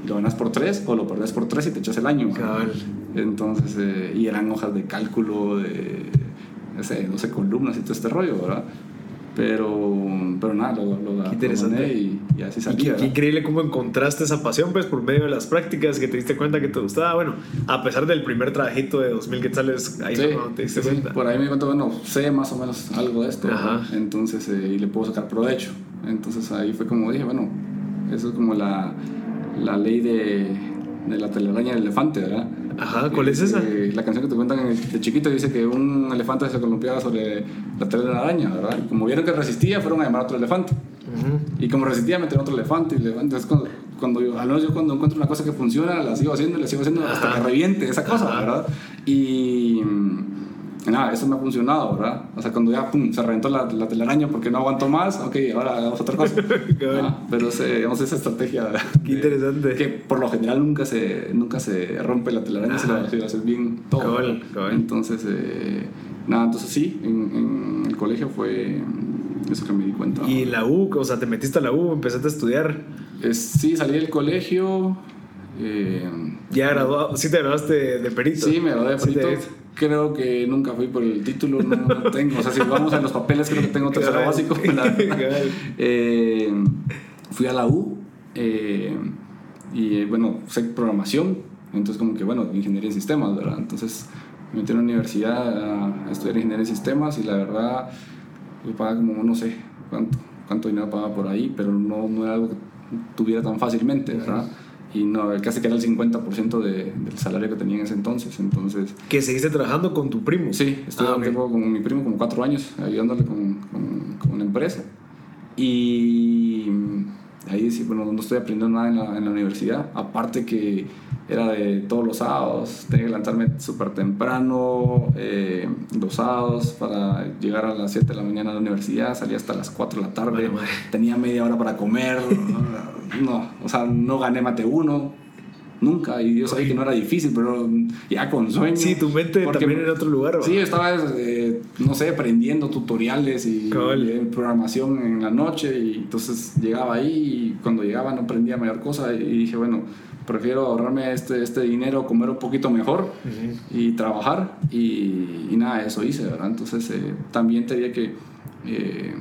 [SPEAKER 2] lo ganas por tres o lo perdés por tres y te echas el año.
[SPEAKER 1] Cabal.
[SPEAKER 2] Entonces, eh, y eran hojas de cálculo de, no sé, 12 columnas y todo este rollo, ¿verdad? Pero, pero nada, lo, lo, lo
[SPEAKER 1] interesante.
[SPEAKER 2] y, y así
[SPEAKER 1] Y
[SPEAKER 2] salía.
[SPEAKER 1] qué, qué increíble cómo encontraste esa pasión, pues, por medio de las prácticas, que te diste cuenta que te gustaba. Bueno, a pesar del primer trabajito de 2000 quetzales, ahí
[SPEAKER 2] Sí,
[SPEAKER 1] no te diste
[SPEAKER 2] sí,
[SPEAKER 1] cuenta.
[SPEAKER 2] Por ahí me di cuenta, bueno, sé más o menos algo de esto,
[SPEAKER 1] Ajá.
[SPEAKER 2] entonces, eh, y le puedo sacar provecho. Entonces ahí fue como dije, bueno, eso es como la, la ley de, de la telaraña del elefante, ¿verdad?
[SPEAKER 1] Ajá, ¿cuál es esa?
[SPEAKER 2] Eh, la canción que te cuentan de chiquito dice que un elefante se columpiaba sobre la tela de la araña, ¿verdad? Y como vieron que resistía, fueron a llamar a otro elefante.
[SPEAKER 1] Ujú.
[SPEAKER 2] Y como resistía, metieron otro elefante. Y elefante. Entonces, cuando, cuando yo, al menos yo cuando encuentro una cosa que funciona, la sigo haciendo, la sigo haciendo hasta
[SPEAKER 1] Ajá.
[SPEAKER 2] que reviente esa cosa,
[SPEAKER 1] Ajá.
[SPEAKER 2] ¿verdad? Y mm, nada, eso me ha funcionado, ¿verdad? O sea, cuando ya pum, se reventó la, la telaraña porque no aguanto más, ok, ahora hagamos otra cosa. [LAUGHS] Ah, pero ese, digamos, esa estrategia.
[SPEAKER 1] Qué interesante.
[SPEAKER 2] Que por lo general nunca se, nunca se rompe la telaraña, se la, se la haces bien todo. Entonces, eh, nada, entonces sí, en, en el colegio fue eso que me di cuenta.
[SPEAKER 1] Y la U, o sea, te metiste a la U, empezaste a estudiar.
[SPEAKER 2] Es- sí, salí del colegio. eh,
[SPEAKER 1] Ya graduado, sí te graduaste de, perito.
[SPEAKER 2] sí, me gradué de
[SPEAKER 1] Sí
[SPEAKER 2] perito. Creo que nunca fui por el título, no, no tengo. O sea, si vamos a los papeles, creo que tengo tercero
[SPEAKER 1] Cabal.
[SPEAKER 2] básico. la. Eh, fui a la U eh, y eh, bueno, sé programación. Entonces, como que bueno, ingeniería en sistemas, ¿verdad? Entonces, me metí a la universidad a, a estudiar ingeniería en sistemas y la verdad, yo pagaba como no sé cuánto, cuánto dinero pagaba por ahí, pero no, no era algo que tuviera tan fácilmente, ¿verdad? Y no, casi que era el 50% de, del salario que tenía en ese entonces. Entonces,
[SPEAKER 1] Que seguiste trabajando con tu primo.
[SPEAKER 2] Sí, estuve
[SPEAKER 1] Ah,
[SPEAKER 2] un
[SPEAKER 1] ok.
[SPEAKER 2] tiempo con mi primo, como cuatro años, ayudándole con, con, con una empresa. Y ahí sí, bueno, no estoy aprendiendo nada en la, en la universidad, aparte que era de todos los sábados, tenía que levantarme súper temprano, eh, los sábados para llegar a las 7 de la mañana a la universidad, salía hasta las 4 de la tarde,
[SPEAKER 1] Bueno,
[SPEAKER 2] tenía media hora para comer, [LAUGHS] no, o sea, no gané mate uno. Nunca, y yo sabía que no era difícil, pero ya con sueño.
[SPEAKER 1] Sí, tu mente
[SPEAKER 2] Porque-
[SPEAKER 1] también en otro lugar. ¿va?
[SPEAKER 2] Sí, yo estaba, eh, no sé, aprendiendo tutoriales y
[SPEAKER 1] Cabal.
[SPEAKER 2] eh, programación en la noche y entonces llegaba ahí y cuando llegaba no aprendía mayor cosa y dije, bueno, prefiero ahorrarme este, este dinero, comer un poquito mejor y trabajar y, y nada, eso hice, ¿verdad? Entonces eh, también te diría que eh,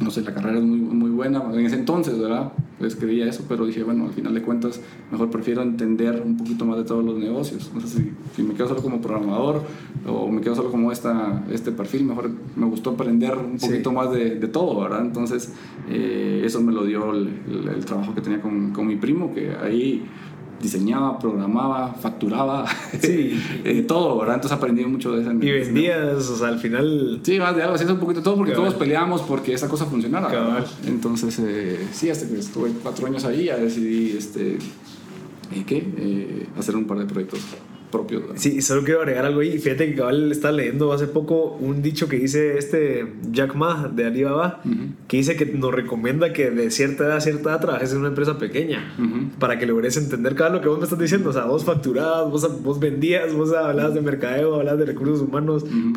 [SPEAKER 2] no sé, la carrera es muy, muy buena en ese entonces, ¿verdad? Pues creía eso, pero dije, bueno, al final de cuentas, mejor prefiero entender un poquito más de todos los negocios. No sé si, si me quedo solo como programador o me quedo solo como esta, este perfil, mejor me gustó aprender un poquito más de, de, todo, ¿verdad? Entonces, eh, eso me lo dio el, el, el, trabajo que tenía con, con mi primo, que ahí diseñaba, programaba, facturaba, sí. [LAUGHS] eh, todo, ¿verdad? Entonces aprendí mucho de eso.
[SPEAKER 1] Y vendías, o sea, al final...
[SPEAKER 2] Sí, más de algo, hacías un poquito todo porque Cabal. todos peleábamos porque esa cosa funcionara. Cabal. Entonces, eh, sí, hasta que estuve cuatro años ahí, ya decidí, este, ¿qué? Eh, hacer un par de proyectos propios. ¿verdad?
[SPEAKER 1] Sí, solo quiero agregar algo ahí. Fíjate que cabal está leyendo hace poco un dicho que dice este Jack Ma de Alibaba, uh -huh. que dice que nos recomienda que de cierta edad a cierta edad trabajes en una empresa pequeña uh -huh. para que logres entender cada lo que vos me estás diciendo. O sea, vos facturabas, vos, vos vendías, vos hablabas de mercadeo, hablabas de recursos humanos, -huh.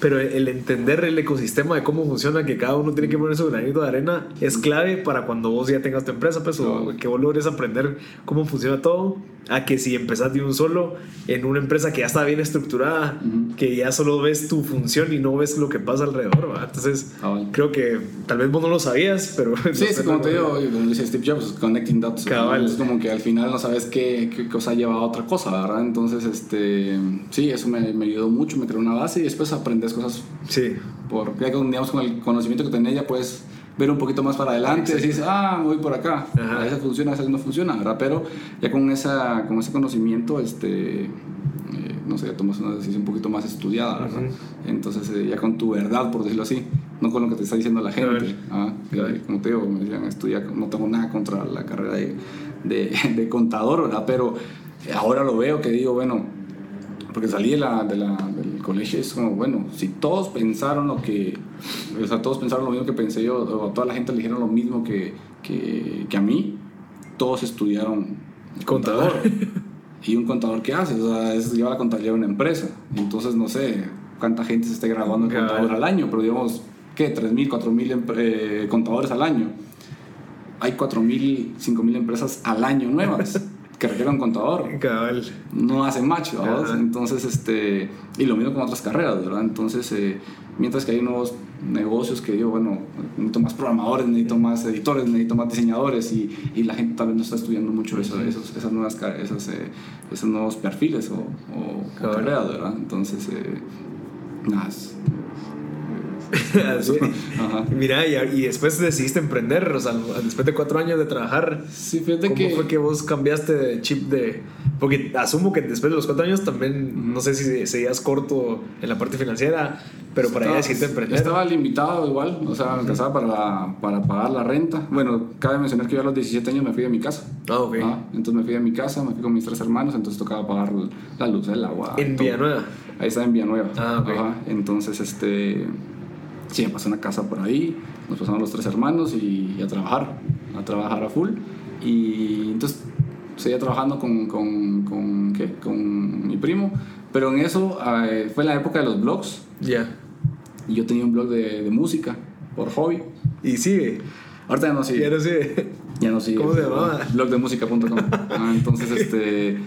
[SPEAKER 1] Pero el entender el ecosistema de cómo funciona, que cada uno tiene que poner su granito de arena, es clave para cuando vos ya tengas tu empresa, pues, o que vos logres aprender cómo funciona todo, a que si empezás de un solo en una empresa que ya está bien estructurada, uh -huh. que ya solo ves tu función y no ves lo que pasa alrededor, ¿va? Entonces, ah, creo que tal vez vos no lo sabías, pero...
[SPEAKER 2] Sí, [LAUGHS] sí como te digo, como dice Steve Jobs, connecting dots. Cabal. Es como que al final no sabes qué, qué cosa lleva a otra cosa, ¿verdad? Entonces, este, sí, eso me, me ayudó mucho, me creó una base y después aprendí cosas.
[SPEAKER 1] Sí.
[SPEAKER 2] Porque digamos, con el conocimiento que tenés ya puedes ver un poquito más para adelante, sí, decís, ah, voy por acá, Ajá. a veces funciona, a veces no funciona, ¿verdad? Pero ya con, esa, con ese conocimiento, este, eh, no sé, ya tomas una decisión un poquito más estudiada, ¿verdad? Uh -huh. Entonces, eh, ya con tu verdad, por decirlo así, no con lo que te está diciendo la gente. Ah, como te digo, me decían, estudia, no tengo nada contra la carrera de, de, [LAUGHS] de contador, ¿verdad? Pero ahora lo veo que digo, bueno, porque salí de la, de la, del colegio es como, bueno, si todos pensaron lo que, o sea, todos pensaron lo mismo que pensé yo, o toda la gente le dijeron lo mismo que, que, que a mí, todos estudiaron
[SPEAKER 1] contador.
[SPEAKER 2] ¿Y un contador qué hace? O sea, es lleva la contabilidad de una empresa. Entonces, no sé cuánta gente se está graduando en contador al año, pero digamos, ¿qué? 3.000, 4.000 eh, contadores al año. Hay 4.000, 5.000 empresas al año nuevas. Que requiere un contador.
[SPEAKER 1] Cabal.
[SPEAKER 2] No hacen macho, Entonces, este, y lo mismo con otras carreras, ¿verdad? Entonces, eh, mientras que hay nuevos negocios que yo, bueno, necesito más programadores, necesito más editores, necesito más diseñadores y, y la gente tal vez no está estudiando mucho eso, esos, esas nuevas, esas, eh, esos nuevos perfiles o, o, o carreras, ¿verdad? Entonces, eh, nada, es, [LAUGHS]
[SPEAKER 1] Así. Mira, y, y, después decidiste emprender, o sea, después de cuatro años de trabajar.
[SPEAKER 2] Sí, fíjate
[SPEAKER 1] ¿Cómo
[SPEAKER 2] que.
[SPEAKER 1] fue que vos cambiaste de chip de.? Porque asumo que después de los cuatro años también, no sé si seguías corto en la parte financiera, pero para allá decidiste emprender.
[SPEAKER 2] Estaba limitado igual, o sea, alcanzaba para, para pagar la renta. Bueno, cabe mencionar que yo a los 17 años me fui de mi casa.
[SPEAKER 1] Ah, ok.
[SPEAKER 2] ¿Ah? Entonces me fui de mi casa, me fui con mis tres hermanos, entonces tocaba pagar la luz, el agua.
[SPEAKER 1] ¿En Villanueva?
[SPEAKER 2] Ahí está en Villanueva.
[SPEAKER 1] Ah, ok.
[SPEAKER 2] Ajá. Entonces, este sí, me pasé una casa por ahí, nos pasamos los tres hermanos y, y, a trabajar, a trabajar a full. Y entonces seguía trabajando con, con, con, ¿qué? con mi primo, pero en eso eh, fue la época de los blogs.
[SPEAKER 1] Ya. Yeah.
[SPEAKER 2] Y yo tenía un blog de, de, música por hobby.
[SPEAKER 1] ¿Y sigue?
[SPEAKER 2] Ahorita ya no sigue.
[SPEAKER 1] Ya no sigue.
[SPEAKER 2] Ya no sigue.
[SPEAKER 1] ¿Cómo se llamaba?
[SPEAKER 2] Blogdemusica.com. [LAUGHS] ah, entonces, este.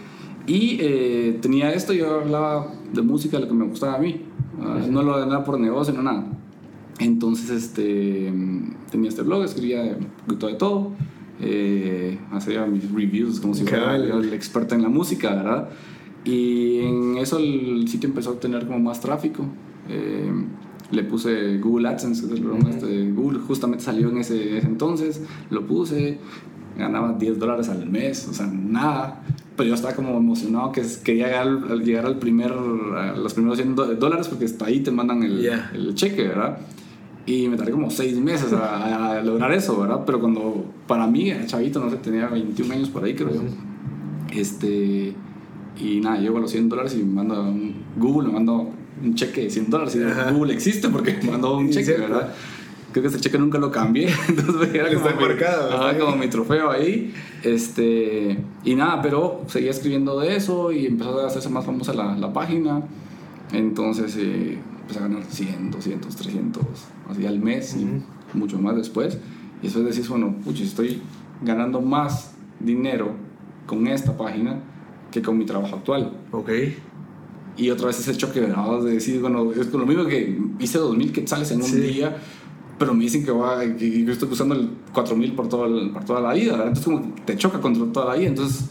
[SPEAKER 2] Y eh, tenía esto, yo hablaba de música, lo que me gustaba a mí. Uh, no lo nada por negocio, no nada. Entonces, este, tenía este blog, escribía poquito de todo, eh, hacía mis reviews como si fuera el experto en la música, ¿verdad? Y en eso el sitio empezó a tener como más tráfico. Eh, le puse Google AdSense, que es el programa uh -huh. de Google, justamente salió en ese, ese, entonces, lo puse, ganaba 10 dólares al mes, o sea, nada. Pero yo estaba como emocionado que quería llegar, llegar al primer, a los primeros 100 dólares porque hasta ahí te mandan el,
[SPEAKER 1] yeah.
[SPEAKER 2] el cheque, ¿verdad? Y me tardé como seis meses a, a, lograr eso, ¿verdad? Pero cuando, para mí, chavito, no sé, tenía 21 años por ahí, creo yo. Este, y nada, llego a los 100 dólares y me mando a un, Google, me mando un cheque de 100 dólares. Y. Google existe porque me mandó un cheque. ¿verdad? Creo que ese cheque nunca lo cambié. [LAUGHS] Entonces era como, mi,
[SPEAKER 1] marcado,
[SPEAKER 2] ajá, como mi trofeo ahí. Este, y nada, pero seguía escribiendo de eso y empezó a hacerse más famosa la, la página. Entonces, eh, empecé a ganar 100, 200, 300, así al mes y uh -huh. mucho más después. Y eso decís, bueno, puchi, estoy ganando más dinero con esta página que con mi trabajo actual.
[SPEAKER 1] Ok.
[SPEAKER 2] Y otra vez ese choque ¿verdad? de decir, bueno, es con lo mismo que hice 2000 quetzales en un
[SPEAKER 1] Sí.
[SPEAKER 2] día, pero me dicen que, va, que yo estoy usando el 4000 por, todo el- por toda la vida, entonces como te choca contra toda la vida, entonces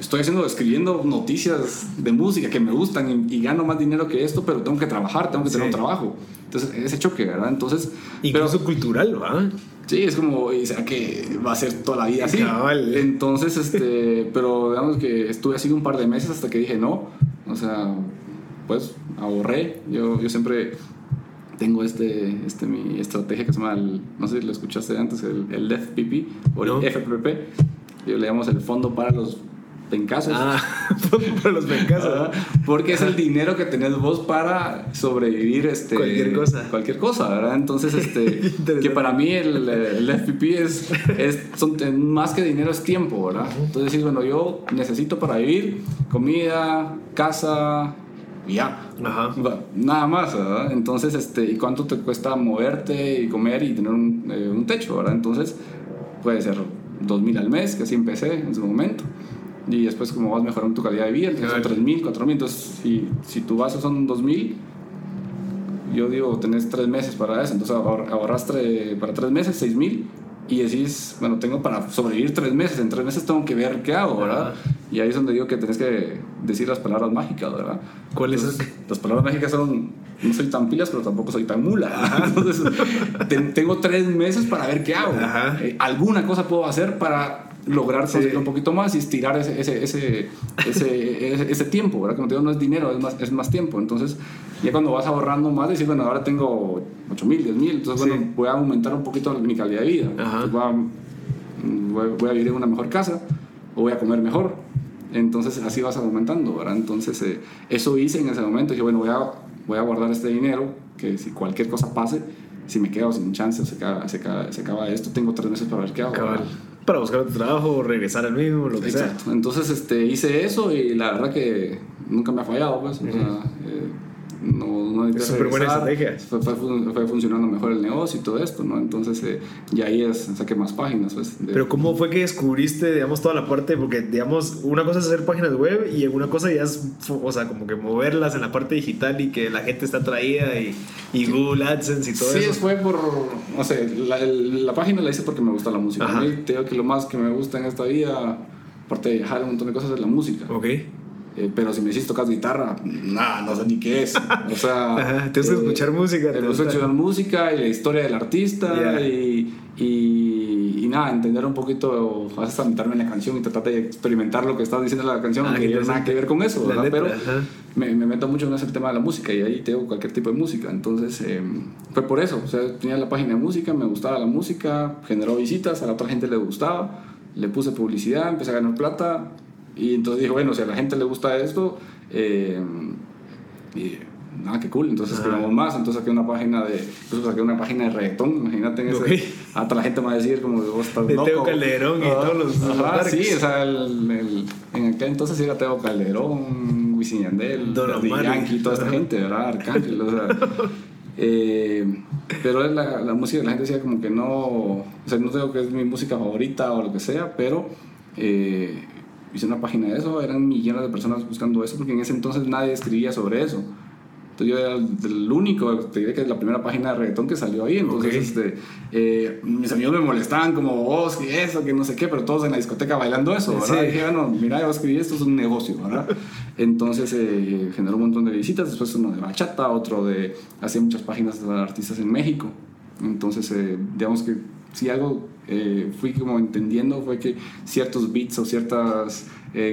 [SPEAKER 2] estoy haciendo, escribiendo noticias de música que me gustan y, y gano más dinero que esto, pero tengo que trabajar, tengo que tener
[SPEAKER 1] Sí.
[SPEAKER 2] un trabajo. Entonces, ese choque, ¿verdad? Entonces, pero,
[SPEAKER 1] Incluso cultural, ¿va?
[SPEAKER 2] sí, es como, ¿y será que va a ser toda la vida así?
[SPEAKER 1] Cabal.
[SPEAKER 2] Entonces, este, [LAUGHS] pero digamos que estuve así un par de meses hasta que dije no, o sea, pues ahorré. Yo, yo siempre tengo este, este, mi estrategia que se llama, el- no sé si lo escuchaste antes, el, el FPP o
[SPEAKER 1] No.
[SPEAKER 2] el FPP. Yo le llamamos el fondo para los pencasos.
[SPEAKER 1] Ah, [LAUGHS] para los pencasos.
[SPEAKER 2] Ajá, Porque es el dinero que tenés vos para sobrevivir este,
[SPEAKER 1] Cualquier cosa.
[SPEAKER 2] Cualquier cosa, ¿verdad? Entonces, este, [LAUGHS] que para mí el, el FPP es, es son, más que dinero, es tiempo, ¿verdad? Entonces, decís, bueno, yo necesito para vivir comida, casa y ya.
[SPEAKER 1] Ajá.
[SPEAKER 2] Nada más, ¿verdad? Entonces, este, ¿y cuánto te cuesta moverte y comer y tener un, eh, un techo, ¿verdad? Entonces, puede ser 2.000 al mes, que así empecé en su momento. Y después, como vas mejorando tu calidad de vida, entonces son
[SPEAKER 1] Claro.
[SPEAKER 2] 3.000, 4.000. Entonces, si, si tu base son 2.000, yo digo, tenés 3 meses para eso. Entonces, ahor- ahorraste para 3 meses 6.000 y decís, bueno, tengo para sobrevivir 3 meses. En 3 meses tengo que ver qué hago, ¿verdad? Y ahí es donde digo que tenés que decir las palabras mágicas, ¿verdad?
[SPEAKER 1] ¿Cuáles son?
[SPEAKER 2] Las palabras mágicas son, no soy tan pilas, pero tampoco soy tan mula. [LAUGHS] Entonces, ten- tengo tres meses para ver qué hago.
[SPEAKER 1] Ajá.
[SPEAKER 2] Eh, alguna cosa puedo hacer para lograr
[SPEAKER 1] Sí.
[SPEAKER 2] conseguir un poquito más y estirar ese, ese, [LAUGHS] ese, ese, tiempo, ¿verdad? Como te digo, no es dinero, es más, es más tiempo. Entonces, ya cuando vas ahorrando más, decir, bueno, ahora tengo 8 mil, 10 mil, entonces,
[SPEAKER 1] Sí.
[SPEAKER 2] bueno, voy a aumentar un poquito mi calidad de vida. Voy a- voy a vivir en una mejor casa o voy a comer mejor. Entonces, así vas aumentando, ¿verdad? Entonces, eh, eso hice en ese momento. Dije, bueno, voy a, voy a guardar este dinero, que si cualquier cosa pase, si me quedo sin chance se acaba, se acaba, se acaba esto, tengo tres meses para ver qué hago.
[SPEAKER 1] Para buscar otro trabajo, regresar al mismo, lo que sea.
[SPEAKER 2] Exacto. Entonces este, hice eso y la verdad que nunca me ha fallado. Pues. O sea, eh, no, no
[SPEAKER 1] Es súper buena estrategia.
[SPEAKER 2] Fue, fue, fue funcionando mejor el negocio y todo esto, ¿no? Entonces, eh, y ahí es, saqué más páginas. Pues, de-
[SPEAKER 1] Pero ¿cómo fue que descubriste, digamos, toda la parte? Porque, digamos, una cosa es hacer páginas web y una cosa ya es, o sea, como que moverlas en la parte digital y que la gente está atraída y, y Google AdSense y todo
[SPEAKER 2] Sí,
[SPEAKER 1] eso.
[SPEAKER 2] fue por, no sé, la, la página la hice porque me gusta la música. A mí te digo que lo más que me gusta en esta vida, aparte de viajar, un montón de cosas, es la música.
[SPEAKER 1] Ok.
[SPEAKER 2] Eh, pero si me decís tocas guitarra, nada, no sé ni qué es. O sea, [LAUGHS]
[SPEAKER 1] Ajá, te gusta escuchar música,
[SPEAKER 2] gusta
[SPEAKER 1] gusta-
[SPEAKER 2] escuchar música y la historia del artista
[SPEAKER 1] Ya.
[SPEAKER 2] y, y, y nada, entender un poquito, a veces meterme en la canción y tratar de experimentar lo que está diciendo la canción,
[SPEAKER 1] Ah,
[SPEAKER 2] que no tiene nada que ver con eso, ¿verdad?
[SPEAKER 1] letra,
[SPEAKER 2] pero me, me meto mucho en ese tema de la música y ahí tengo cualquier tipo de música. Entonces, eh, fue por eso. O sea, tenía la página de música, me gustaba la música, generó visitas, a la otra gente le gustaba, le puse publicidad, empecé a ganar plata. Y entonces dije, bueno, si a la gente le gusta esto, eh, y nada, qué cool. Entonces escribimos más. Entonces saqué una página de, incluso saqué una página de reggaetón. Imagínate en ese. Hasta la gente me va a decir, como vos estás
[SPEAKER 1] De
[SPEAKER 2] loco.
[SPEAKER 1] Teo Calderón y todos los-
[SPEAKER 2] Ajá, sí, o sea, el, el- en aquel entonces era Teo Calderón, Wisin Yandel. Yankee, toda esta gente, ¿verdad? Arcángel, o sea. [LAUGHS] eh, pero la, la música, la gente decía como que no, o sea, no digo que es mi música favorita o lo que sea, pero eh, hice una página de eso, eran millones de personas buscando eso, porque en ese entonces nadie escribía sobre eso. Entonces yo era el, el único, te diré que es la primera página de reggaetón que salió ahí. Entonces,
[SPEAKER 1] Ok.
[SPEAKER 2] este, eh, mis amigos me molestaban como vos, que eso, que no sé qué, pero todos en la discoteca bailando eso, ¿verdad?
[SPEAKER 1] Sí.
[SPEAKER 2] Y dije, bueno, mira, yo escribí esto, es un negocio, ¿verdad? Entonces eh, generó un montón de visitas, después uno de bachata, otro de, hacía muchas páginas de artistas en México. Entonces, eh, digamos que si algo eh, fui como entendiendo fue que ciertos beats o ciertos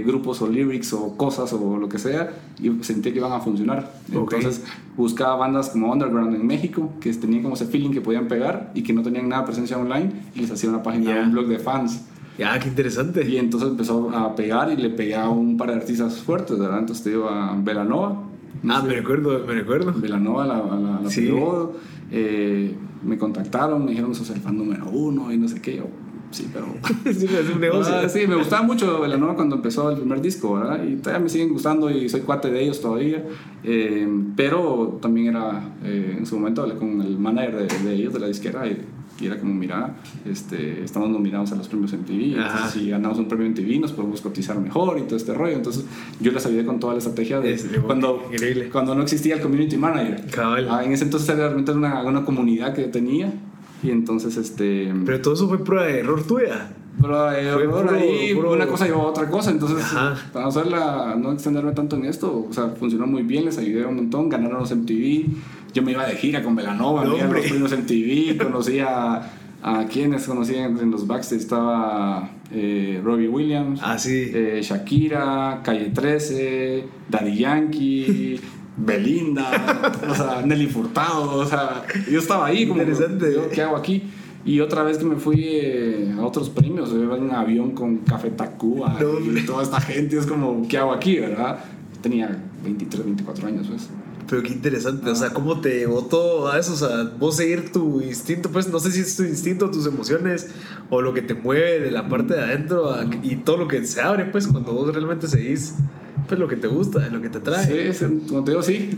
[SPEAKER 2] grupos o lyrics o cosas o lo que sea, yo sentí que iban a funcionar.
[SPEAKER 1] Ok.
[SPEAKER 2] Entonces buscaba bandas como Underground en México que tenían como ese feeling que podían pegar y que no tenían nada de presencia online y les hacía una página,
[SPEAKER 1] Ya.
[SPEAKER 2] un blog de fans.
[SPEAKER 1] Ya, qué interesante.
[SPEAKER 2] Y entonces empezó a pegar y le pegué a un par de artistas fuertes, ¿verdad? Entonces te digo a Velanova. no
[SPEAKER 1] ah,
[SPEAKER 2] sé,
[SPEAKER 1] me recuerdo, me recuerdo.
[SPEAKER 2] Velanova la, la, la
[SPEAKER 1] Sí.
[SPEAKER 2] pegó, eh, me contactaron, me dijeron sos el fan número uno y no sé qué. Yo, sí, pero. [LAUGHS]
[SPEAKER 1] Sí, es un negocio.
[SPEAKER 2] Ah, sí, me gustaba mucho Velanova cuando empezó el primer disco, ¿verdad? Y todavía me siguen gustando y soy cuate de ellos todavía. Eh, pero también era, eh, en su momento hablé con el manager de, de ellos, de la disquera, y, y era como, mira, este, estamos nominados a los premios MTV, entonces si ganamos un premio MTV nos podemos cotizar mejor y todo este rollo. Entonces yo les ayudé con toda la estrategia de
[SPEAKER 1] Es-
[SPEAKER 2] cuando,
[SPEAKER 1] increíble.
[SPEAKER 2] cuando no existía el community manager.
[SPEAKER 1] Cabal.
[SPEAKER 2] Ah, en ese entonces era realmente una, una comunidad que tenía Y entonces, este...
[SPEAKER 1] Pero todo eso fue prueba de error tuya.
[SPEAKER 2] Pero eh,
[SPEAKER 1] Fue
[SPEAKER 2] por ahí
[SPEAKER 1] puro-
[SPEAKER 2] una cosa llevó a otra cosa, entonces
[SPEAKER 1] Ajá.
[SPEAKER 2] para no, hacerla, no extenderme tanto en esto, o sea, funcionó muy bien, les ayudé un montón, ganaron los MTV, yo me iba de gira con Velanova,
[SPEAKER 1] No,
[SPEAKER 2] me iba a los premios MTV, [LAUGHS] conocí a, a quienes conocí en, en los backstage, estaba eh, Robbie Williams,
[SPEAKER 1] Ah, sí.
[SPEAKER 2] eh, Shakira, Calle 13, Daddy Yankee, [LAUGHS] Belinda, o sea, Nelly Furtado, o sea, yo estaba ahí como,
[SPEAKER 1] Interesante.
[SPEAKER 2] yo, ¿qué hago aquí? Y otra vez que me fui eh, a otros premios, iba en un avión con Café Tacuba
[SPEAKER 1] No,
[SPEAKER 2] y toda esta gente, es como, ¿qué hago aquí, verdad? Tenía 23, 24 años, pues.
[SPEAKER 1] Pero qué interesante, o sea, cómo te votó a eso, o sea, vos seguir tu instinto, pues no sé si es tu instinto, tus emociones o lo que te mueve de la parte de adentro a- y todo lo que se abre, pues cuando vos realmente seguís, pues lo que te gusta, lo que te trae.
[SPEAKER 2] Sí, es- como te digo, sí.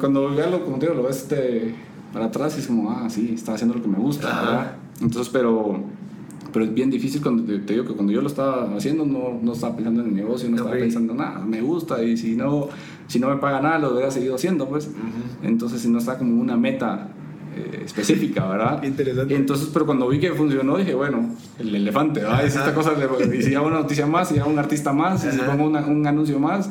[SPEAKER 2] Cuando veas lo, como te digo, lo ves este, para atrás y es como, ah, sí, estaba haciendo lo que me gusta. Entonces, pero, pero es bien difícil cuando te, te digo que cuando yo lo estaba haciendo no, no estaba pensando en el negocio, no estaba pensando nada, me gusta y si no, si no me paga nada lo hubiera seguido haciendo, pues. Entonces, si no está como una meta eh, específica, ¿verdad?
[SPEAKER 1] Qué [LAUGHS] interesante.
[SPEAKER 2] Entonces, pero cuando vi que funcionó, dije, bueno, el elefante, ¿verdad? Y si esta cosa, [LAUGHS] y si hago una noticia más, si hago un artista más, y si pongo una- un anuncio más,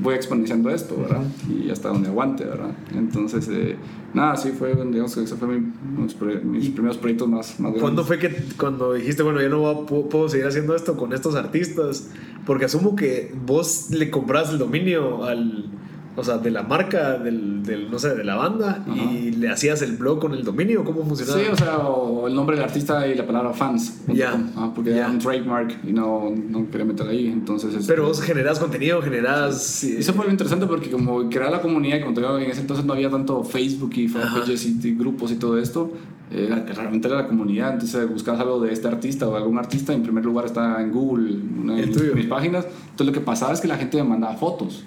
[SPEAKER 2] voy exponenciando esto, ¿verdad? Y hasta donde aguante, ¿verdad? Entonces, eh, nada, sí fue, digamos que ese fue mi- mis, mis primeros proyectos más, más
[SPEAKER 1] ¿Cuándo
[SPEAKER 2] grandes.
[SPEAKER 1] fue que cuando dijiste, bueno, yo no puedo, puedo seguir haciendo esto con estos artistas? Porque asumo que vos le compras el dominio al, o sea, de la marca, del, del, no sé, de la banda y le hacías el blog con el dominio, ¿cómo funcionaba?
[SPEAKER 2] Sí, o sea, o el nombre del artista y la palabra fans.
[SPEAKER 1] Ya.
[SPEAKER 2] Ah, porque
[SPEAKER 1] Ya.
[SPEAKER 2] era un trademark y no, no quería meter ahí, entonces... este,
[SPEAKER 1] Pero vos generás contenido, generás...
[SPEAKER 2] Y Eso fue lo interesante porque como crear la comunidad, como te digo, en ese entonces no había tanto Facebook y fanpages y, y grupos y todo esto, era- realmente era la comunidad, entonces buscabas algo de este artista o algún artista, en primer lugar está en Google, de
[SPEAKER 1] tuyo.
[SPEAKER 2] mis páginas, entonces lo que pasaba es que la gente me mandaba fotos,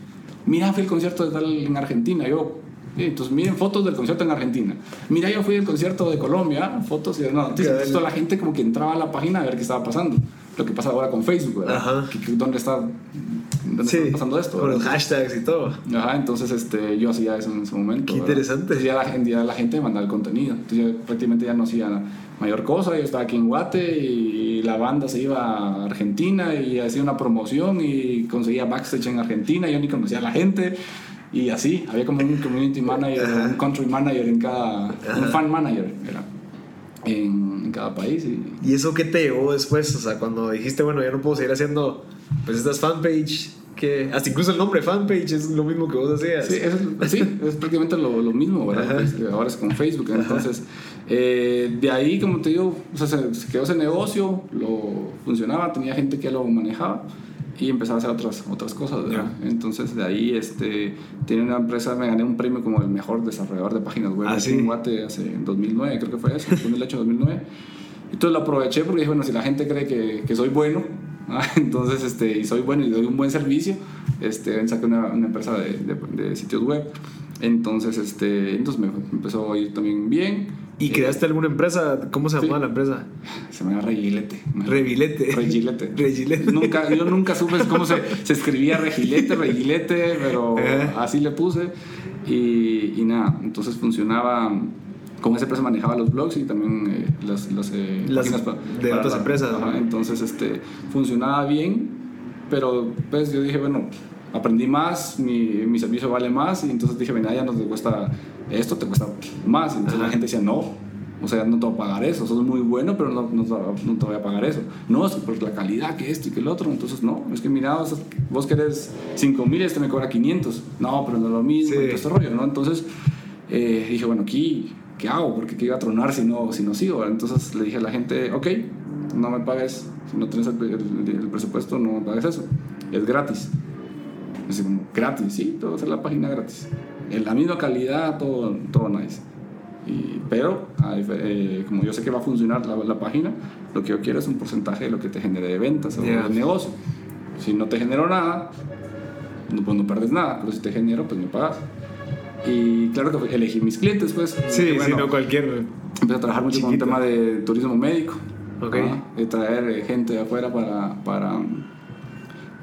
[SPEAKER 2] mira, fui al concierto de tal en Argentina, yo... entonces miren fotos del concierto en Argentina. Mira, yo fui al concierto de Colombia, fotos y no, noticias. Entonces toda la gente como que entraba a la página a ver qué estaba pasando. Lo que pasa ahora con Facebook, ¿verdad?
[SPEAKER 1] Ajá.
[SPEAKER 2] ¿Dónde está, dónde
[SPEAKER 1] Sí,
[SPEAKER 2] está pasando esto?
[SPEAKER 1] con los hashtags y todo.
[SPEAKER 2] Ajá, entonces este, yo hacía eso en ese momento.
[SPEAKER 1] Qué
[SPEAKER 2] ¿verdad?
[SPEAKER 1] interesante.
[SPEAKER 2] Entonces ya la, gente, ya la gente mandaba el contenido. Entonces yo prácticamente ya no hacía mayor cosa. Yo estaba aquí en Guate y la banda se iba a Argentina y hacía una promoción y conseguía backstage en Argentina. Yo ni conocía a la gente. Y así, había como un community manager, un country manager en cada. Un fan manager era. En, en cada país. Y,
[SPEAKER 1] ¿Y eso qué te llevó después? O sea, cuando dijiste, bueno, ya no puedo seguir haciendo pues estas fanpage, que hasta incluso el nombre fanpage es lo mismo que vos hacías.
[SPEAKER 2] Sí, es, sí, es prácticamente lo, lo mismo, ¿verdad?
[SPEAKER 1] Ajá.
[SPEAKER 2] Ahora es con Facebook. Entonces, eh, de ahí, como te digo, o sea, se, quedó ese negocio, lo funcionaba, tenía gente que lo manejaba y empezaba a hacer otras, otras cosas, ¿verdad? Entonces, de ahí, este, tenía una empresa, me gané un premio como el mejor desarrollador de páginas web
[SPEAKER 1] Ah, sí.
[SPEAKER 2] en Guate hace en 2009, creo que fue eso, 2008, 2009. Entonces lo aproveché porque dije, bueno, si la gente cree que, que soy bueno, [LAUGHS] ah, entonces, este, y soy bueno y doy un buen servicio, este, saqué una, una empresa de, de- de sitios web. Entonces, este, entonces me empezó a ir también bien.
[SPEAKER 1] ¿Y
[SPEAKER 2] Eh,
[SPEAKER 1] creaste alguna empresa? ¿Cómo se
[SPEAKER 2] sí.
[SPEAKER 1] llamaba la empresa?
[SPEAKER 2] se llama Regilete.
[SPEAKER 1] Revilete.
[SPEAKER 2] Regilete. [LAUGHS]
[SPEAKER 1] Regilete.
[SPEAKER 2] Nunca, yo nunca supe cómo se, se escribía Regilete, Regilete, pero
[SPEAKER 1] Ajá.
[SPEAKER 2] así le puse. Y, y nada, entonces funcionaba. Con esa empresa manejaba los blogs y también eh, las, las, eh,
[SPEAKER 1] Las de otras
[SPEAKER 2] la-
[SPEAKER 1] empresas,
[SPEAKER 2] ajá,
[SPEAKER 1] ¿no?
[SPEAKER 2] entonces este, funcionaba bien, pero pues yo dije, bueno, aprendí más, mi, mi servicio vale más, y entonces dije, bueno, ya no te cuesta esto, te cuesta más. Entonces
[SPEAKER 1] Ajá.
[SPEAKER 2] la gente decía, no, o sea, no te voy a pagar eso, sos muy bueno, pero no, no, no te voy a pagar eso. No, es por la calidad que esto y que el otro, entonces no, es que mira, o sea, vos querés 5 mil, este me cobra 500. No, pero no es lo mismo,
[SPEAKER 1] Sí.
[SPEAKER 2] y todo este rollo, ¿no? Entonces eh, dije, bueno, aquí, ¿qué hago? Porque ¿qué iba a tronar si no, si no sigo? Entonces le dije a la gente, ok, no me pagues, si no tienes el, el- el presupuesto, no me pagues eso, es gratis. Así como, gratis, sí, todo es la página gratis. En la misma calidad, todo, todo nice. Y, pero, eh, como yo sé que va a funcionar la, la página, lo que yo quiero es un porcentaje de lo que te genere de ventas o de negocio. Si no te genero nada, no, pues no perdes nada, pero si te genero, pues me pagas. Y claro que elegí mis clientes, pues.
[SPEAKER 1] Sí,
[SPEAKER 2] bueno,
[SPEAKER 1] no cualquier.
[SPEAKER 2] Empecé a trabajar mucho con un
[SPEAKER 1] Chiquito.
[SPEAKER 2] tema de turismo médico.
[SPEAKER 1] Ok.
[SPEAKER 2] ¿no? De traer eh, gente de afuera para, para,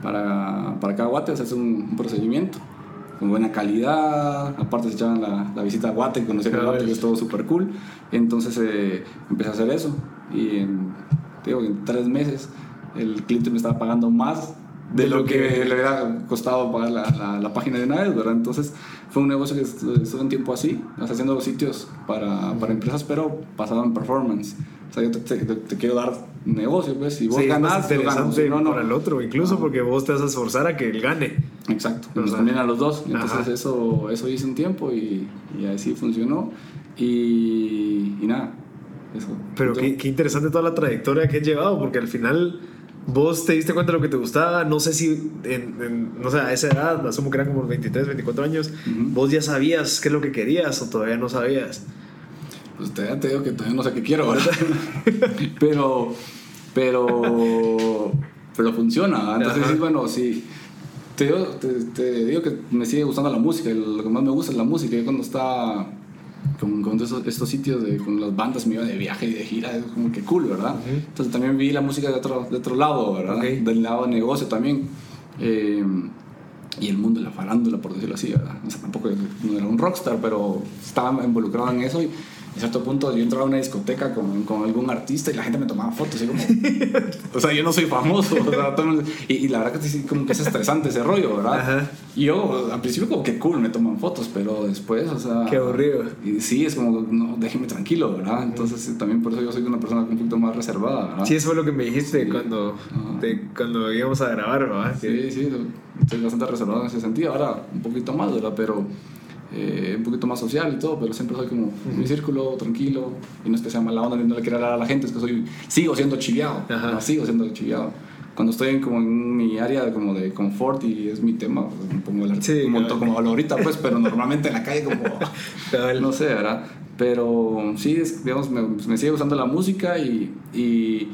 [SPEAKER 2] para, para acá a Guate, un, un procedimiento. con buena calidad. Aparte se echaban la, la visita a Guate, conocían a Guate, que es todo súper cool. Entonces eh, empecé a hacer eso. Y en, digo, en tres meses el cliente me estaba pagando más de, lo, que, le hubiera costado pagar la, la, la, página de una vez, ¿verdad? Entonces fue un negocio que estuvo un tiempo así, haciendo sitios para, para empresas, pero basado en performance. O sea, yo te, te, te quiero dar negocio, pues, si vos
[SPEAKER 1] sí,
[SPEAKER 2] ganas,
[SPEAKER 1] yo gano. Si no, no. para el otro, incluso porque vos te vas a esforzar a que él gane.
[SPEAKER 2] Exacto, nos conviene a los dos. Entonces eso, eso hice un tiempo y, y así funcionó. Y, y nada, eso.
[SPEAKER 1] Pero qué, qué interesante toda la trayectoria que has llevado, porque al final vos te diste cuenta de lo que te gustaba, no sé si, en, en, no sé, a esa edad, asumo que eran como 23, 24 años, uh -huh. vos ya sabías qué es lo que querías o todavía no sabías.
[SPEAKER 2] Pues te, te digo que todavía no sé qué quiero, ¿verdad? [LAUGHS] pero, pero, pero funciona, entonces sí, bueno, sí. Te digo, te, te digo que me sigue gustando la música, lo que más me gusta es la música, yo cuando estaba con, con estos, estos, sitios de, con las bandas me iba de viaje y de gira, es como que cool, ¿verdad? Uh -huh. Entonces también vi la música de otro, de otro lado, ¿verdad? Okay. Del lado de negocio también. Eh, y el mundo de la farándula, por decirlo así, ¿verdad? O sea, tampoco no era un rockstar, pero estaba involucrado en eso y a cierto punto yo entraba a una discoteca con, con algún artista y la gente me tomaba fotos y como [LAUGHS] o sea yo no soy famoso o sea, y, y, la verdad que sí, como que es estresante ese rollo verdad Ajá. y yo al principio como que cool me toman fotos pero después o sea
[SPEAKER 1] qué aburrido
[SPEAKER 2] y sí es como no déjeme tranquilo verdad entonces sí, también por eso yo soy una persona un poquito más reservada ¿verdad?
[SPEAKER 1] sí eso fue lo que me dijiste sí. cuando te, cuando íbamos a grabar ¿verdad?
[SPEAKER 2] sí sí estoy bastante reservado en ese sentido ahora un poquito más verdad pero eh, un poquito más social y todo, pero siempre soy como uh -huh. mi círculo, tranquilo, y no es que sea mala onda, no le quiera dar a la gente, es que soy, sigo siendo chiviado, no, sigo siendo chiviado. Cuando estoy en, como en mi área de, como de confort y es mi tema, pues, me pongo el sí, un montón como hablo ahorita, pues, pero normalmente en la calle como, [LAUGHS] no sé, ¿verdad? Pero sí, es, digamos, me, me, sigue gustando la música y, y,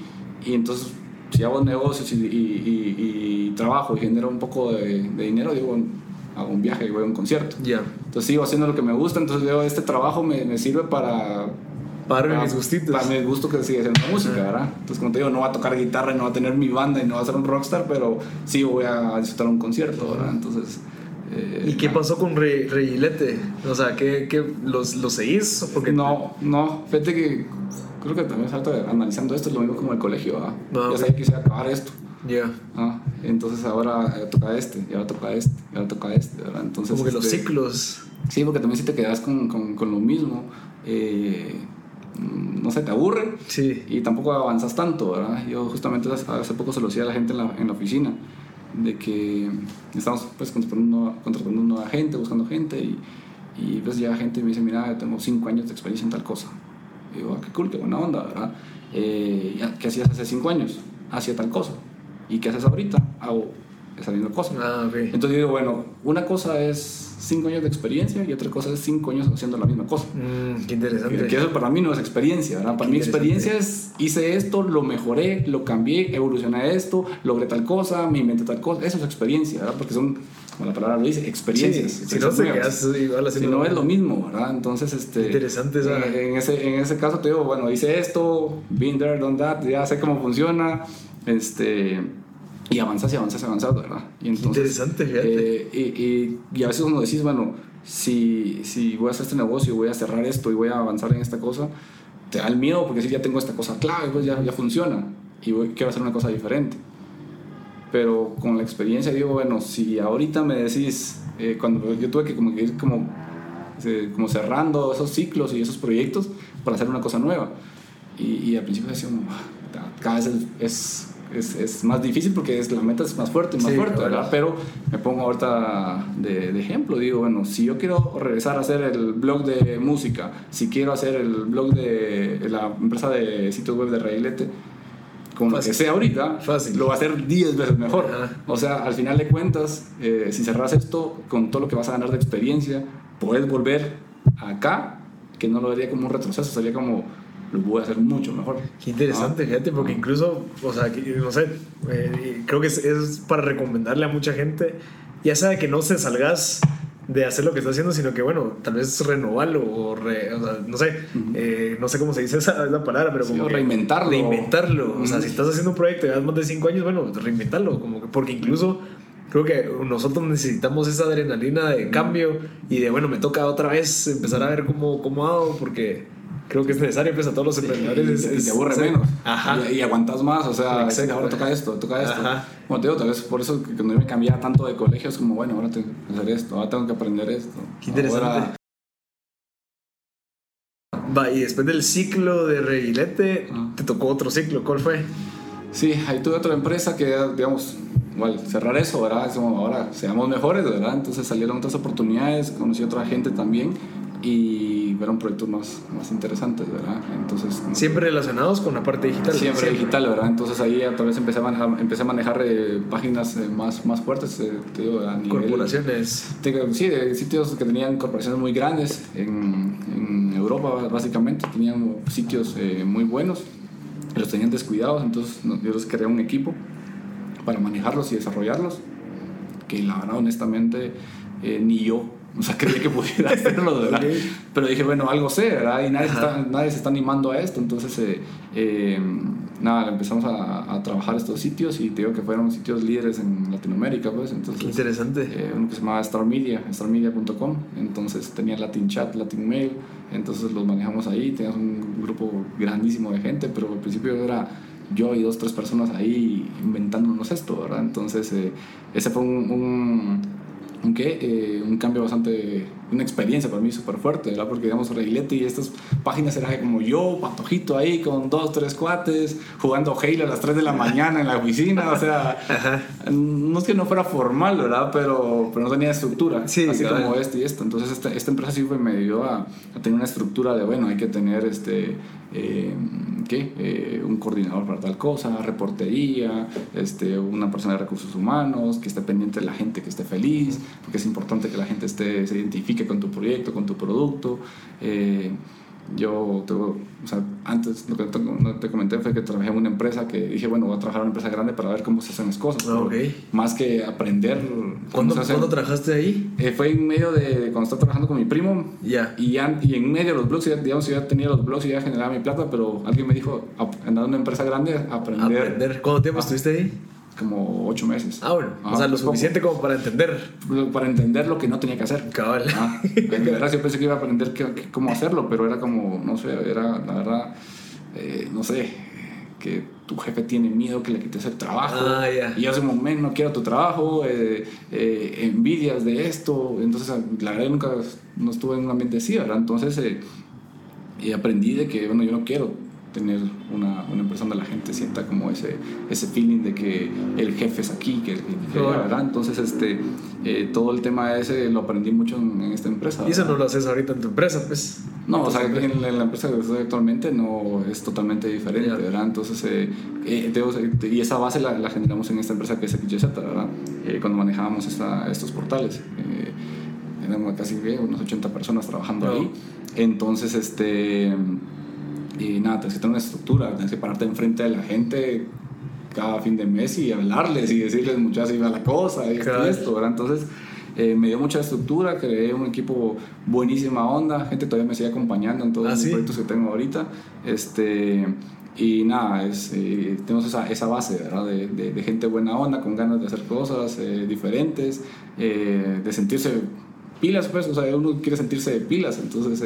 [SPEAKER 2] y entonces si hago negocios y, y, y, trabajo y genero un poco de, de dinero, digo, hago un viaje y voy a un concierto.
[SPEAKER 1] Yeah.
[SPEAKER 2] Entonces sigo haciendo lo que me gusta, entonces veo este trabajo me, me sirve para...
[SPEAKER 1] Para, mis gustitos.
[SPEAKER 2] Para mi gusto que sigue haciendo música. ¿verdad? Entonces como te digo, no va a tocar guitarra y no va a tener mi banda y no va a ser un rockstar, pero sí voy a disfrutar un concierto, ¿verdad? Entonces...
[SPEAKER 1] Eh, ¿Y qué pasó con Re Regilete? O sea, ¿qué, qué, los, ¿los seguís?
[SPEAKER 2] Porque no, no, fíjate que creo que también salto analizando esto, es lo mismo como el colegio, ¿verdad? No, ya okay. sabía que quisiera acabar esto.
[SPEAKER 1] Ya. Yeah.
[SPEAKER 2] Ah, entonces ahora toca este, y ahora toca este, y ahora toca este, ¿verdad? Entonces,
[SPEAKER 1] Como que
[SPEAKER 2] este,
[SPEAKER 1] los ciclos.
[SPEAKER 2] Sí, porque también si te quedas con, con, con lo mismo, eh, no sé, te aburre
[SPEAKER 1] sí.
[SPEAKER 2] y tampoco avanzas tanto, ¿verdad? Yo justamente hace poco se lo decía a la gente en la, en la oficina, de que estamos pues contratando, contratando nueva gente, buscando gente y, y pues llega gente y me dice, mira, yo tengo cinco años de experiencia en tal cosa. Y digo, ah, qué cool, qué buena onda, ¿verdad? Eh, ¿Qué hacías hace cinco años? Hacía tal cosa. ¿Y qué haces ahorita? Hago esa misma cosa.
[SPEAKER 1] Ah, okay.
[SPEAKER 2] Entonces digo, bueno, una cosa es cinco años de experiencia y otra cosa es cinco años haciendo la misma cosa.
[SPEAKER 1] Mm, qué interesante.
[SPEAKER 2] Que eso para mí no es experiencia, ¿verdad? Para qué mí experiencia es, hice esto, lo mejoré, lo cambié, evolucioné esto, logré tal cosa, me inventé tal cosa. Eso es experiencia, ¿verdad? Porque son, como la palabra lo dice, experiencias.
[SPEAKER 1] Sí, si no quedas igual
[SPEAKER 2] Si no es lo mismo, ¿verdad? Entonces, este...
[SPEAKER 1] Interesante esa...
[SPEAKER 2] En, en, ese, en ese caso te digo, bueno, hice esto, been there, done that, ya sé cómo funciona, este y avanzas y avanzas y avanzas, ¿verdad? Y
[SPEAKER 1] entonces, Interesante.
[SPEAKER 2] Eh, y, y, y, a veces uno decís, bueno, si, si voy a hacer este negocio, voy a cerrar esto y voy a avanzar en esta cosa, te da el miedo porque si ya tengo esta cosa clave, pues ya, ya funciona y voy, quiero hacer una cosa diferente. Pero con la experiencia digo, bueno, si ahorita me decís, eh, cuando yo tuve que como que ir como, eh, como cerrando esos ciclos y esos proyectos para hacer una cosa nueva. Y, y al principio decía, cada vez es, es es, es, más difícil porque es, la meta es más fuerte, más sí, fuerte, ¿verdad? Pero me pongo ahorita de, de, ejemplo, digo, bueno, si yo quiero regresar a hacer el blog de música, si quiero hacer el blog de la empresa de sitios web de Reilete, con Fácil. lo que sea ahorita,
[SPEAKER 1] Fácil.
[SPEAKER 2] lo va a hacer 10 veces mejor. Ajá. O sea, al final de cuentas, eh, si cerras esto con todo lo que vas a ganar de experiencia, puedes volver acá, que no lo vería como un retroceso, sería como lo voy a hacer mucho mejor.
[SPEAKER 1] Qué interesante, ah, fíjate, porque ah. incluso, o sea, no sé, eh, creo que es, es, para recomendarle a mucha gente, ya sea que no se salgas de hacer lo que estás haciendo, sino que, bueno, tal vez renovarlo o, re, o sea, no sé, uh -huh. eh, no sé cómo se dice esa, esa palabra, pero
[SPEAKER 2] sí,
[SPEAKER 1] como...
[SPEAKER 2] reinventarlo.
[SPEAKER 1] Reinventarlo. Uh -huh. O sea, si estás haciendo un proyecto y das más de cinco años, bueno, reinventarlo, como que, porque incluso creo que nosotros necesitamos esa adrenalina de cambio y de, bueno, me toca otra vez empezar a ver cómo, cómo hago, porque creo que es necesario pues a todos los emprendedores.
[SPEAKER 2] y, te aburre menos. Ajá. Y, aguantas más, o sea, ahora toca esto, toca esto. Ajá. Bueno, te digo, tal vez por eso que cuando yo me cambiaba tanto de colegio es como, bueno, ahora tengo que hacer esto, ahora tengo que aprender esto.
[SPEAKER 1] Qué interesante. Va, y después del ciclo de Reguilete, te tocó otro ciclo, ¿cuál fue?
[SPEAKER 2] Sí, ahí tuve otra empresa que, digamos, igual, cerrar eso, ¿verdad? ahora seamos mejores, ¿verdad? Entonces salieron otras oportunidades, conocí a otra gente también y fueron proyectos más, más interesantes, ¿verdad? Entonces...
[SPEAKER 1] Siempre relacionados con la parte digital.
[SPEAKER 2] Siempre, digital, ¿verdad? Entonces ahí tal vez empecé a manejar, empecé a manejar eh, páginas eh, más, más fuertes, eh, te digo, a
[SPEAKER 1] nivel... Corporaciones.
[SPEAKER 2] sí, de sitios que tenían corporaciones muy grandes en, en Europa, básicamente, tenían sitios muy buenos, los tenían descuidados, entonces yo les creé un equipo para manejarlos y desarrollarlos, que la verdad, honestamente, ni yo o sea, creía que pudiera [LAUGHS] hacerlo, ¿verdad? Pero dije, bueno, algo sé, ¿verdad? Y nadie, se está, nadie se está animando a esto. Entonces, eh, eh, nada, empezamos a, a, trabajar estos sitios y te digo que fueron sitios líderes en Latinoamérica, pues. Entonces,
[SPEAKER 1] Qué interesante.
[SPEAKER 2] Eh, uno que se llamaba Star Media, starmedia.com. Entonces tenía Latin Chat, Latin Mail. Entonces los manejamos ahí. Teníamos un grupo grandísimo de gente, pero al principio era yo y dos, tres personas ahí inventándonos esto, ¿verdad? Entonces, ese fue un un, eh, un cambio bastante, una experiencia para mí súper fuerte, ¿verdad? Porque digamos Reguilete y estas páginas eran como yo, patojito ahí con dos, tres cuates, jugando Halo a las 3 de la mañana en la oficina, o sea, no es que no fuera formal, ¿verdad? Pero, pero no tenía estructura, así como este y esto. Entonces esta, esta empresa sí me ayudó a, a, tener una estructura de, bueno, hay que tener este... Eh. Eh, un coordinador para tal cosa, reportería, este, una persona de recursos humanos, que esté pendiente de la gente que esté feliz, porque es importante que la gente esté, se identifique con tu proyecto, con tu producto. Eh, yo, o sea, antes lo que te, comenté fue que trabajé en una empresa que dije, bueno, voy a trabajar en una empresa grande para ver cómo se hacen las cosas.
[SPEAKER 1] Ah,
[SPEAKER 2] más que aprender.
[SPEAKER 1] ¿Cuándo, ¿cuándo trabajaste ahí?
[SPEAKER 2] Eh, fue en medio de cuando estaba trabajando con mi primo.
[SPEAKER 1] Ya.
[SPEAKER 2] Y, y en medio de los blogs, digamos, yo ya tenía los blogs y ya generaba mi plata, pero alguien me dijo, andar en una empresa grande, aprender.
[SPEAKER 1] aprender. ¿Cuánto tiempo estuviste ahí?
[SPEAKER 2] Como ocho meses.
[SPEAKER 1] Ah, bueno. o sea, lo suficiente como para entender.
[SPEAKER 2] Para entender lo que no tenía que hacer.
[SPEAKER 1] Cabal.
[SPEAKER 2] Ah, [LAUGHS] en verdad yo pensé que iba a aprender cómo hacerlo, pero era como, no sé, era la verdad, eh, no sé, que tu jefe tiene miedo que le quites el trabajo.
[SPEAKER 1] Ah, ya.
[SPEAKER 2] Y yo hace momento no quiero tu trabajo, eh, eh, envidias de esto. Entonces, la verdad, nunca no estuve en un ambiente así, ¿verdad? Entonces, y aprendí de que, bueno, yo no quiero tener una, una, empresa donde la gente sienta como ese, ese feeling de que el jefe es aquí, que, que ¿verdad? Entonces, este, eh, todo el tema ese lo aprendí mucho en, esta empresa.
[SPEAKER 1] ¿Y eso no lo haces ahorita en tu empresa, pues?
[SPEAKER 2] No, o sea, en, la empresa que estoy actualmente no es totalmente diferente, ¿verdad? Entonces, eh, eh, y esa base la, la, generamos en esta empresa que es XYZ, ¿verdad? cuando manejábamos esta, estos portales. éramos casi unas 80 personas trabajando ahí. Entonces, este y nada, tienes que tener una estructura, tienes que pararte enfrente de la gente cada fin de mes y hablarles y decirles muchas así va la cosa y esto, ¿verdad? Entonces eh, me dio mucha estructura, creé un equipo buenísima onda, gente todavía me sigue acompañando en todos ¿Ah, los proyectos que tengo ahorita. Este, y nada, es, eh, tenemos esa, esa, base ¿verdad? De, de, gente buena onda, con ganas de hacer cosas eh, diferentes, de sentirse pilas, pues, o sea, uno quiere sentirse de pilas, entonces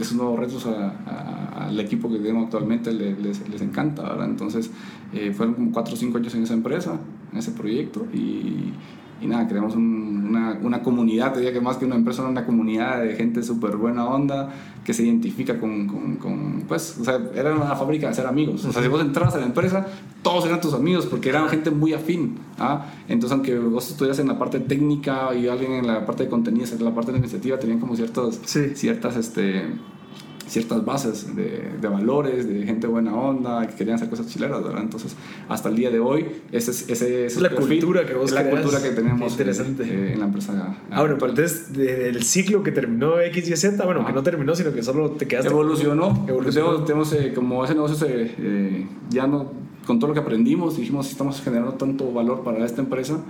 [SPEAKER 2] esos nuevos retos al equipo que tenemos actualmente les, les, encanta, ¿verdad? Entonces, eh, fueron como 4 o 5 años en esa empresa, en ese proyecto, y, y nada, creamos una, una, comunidad, te diría que más que una empresa, una comunidad de gente súper buena onda, que se identifica con, con, con, pues, o sea, era una fábrica de ser amigos. O sea, si vos entras a la empresa, todos eran tus amigos, porque eran gente muy afín. ¿ah? Entonces, aunque vos estuvieras en la parte técnica y alguien en la parte de contenidos, en la parte de la iniciativa, tenían como ciertas, ciertas, este, ciertas bases de, de, valores, de gente buena onda, que querían hacer cosas chileras, ¿verdad? Entonces, hasta el día de hoy, ese, ese,
[SPEAKER 1] es la cultura que vos
[SPEAKER 2] es la cultura que tenemos
[SPEAKER 1] interesante.
[SPEAKER 2] Eh, en la empresa.
[SPEAKER 1] Ah, bueno, pero entonces, el ciclo que terminó X y Z, bueno, que no terminó, sino que solo te quedaste.
[SPEAKER 2] Evolucionó. Evolucionó. Tenemos, eh, como ese negocio se, eh, ya no, con todo lo que aprendimos, dijimos, si estamos generando tanto valor para esta empresa,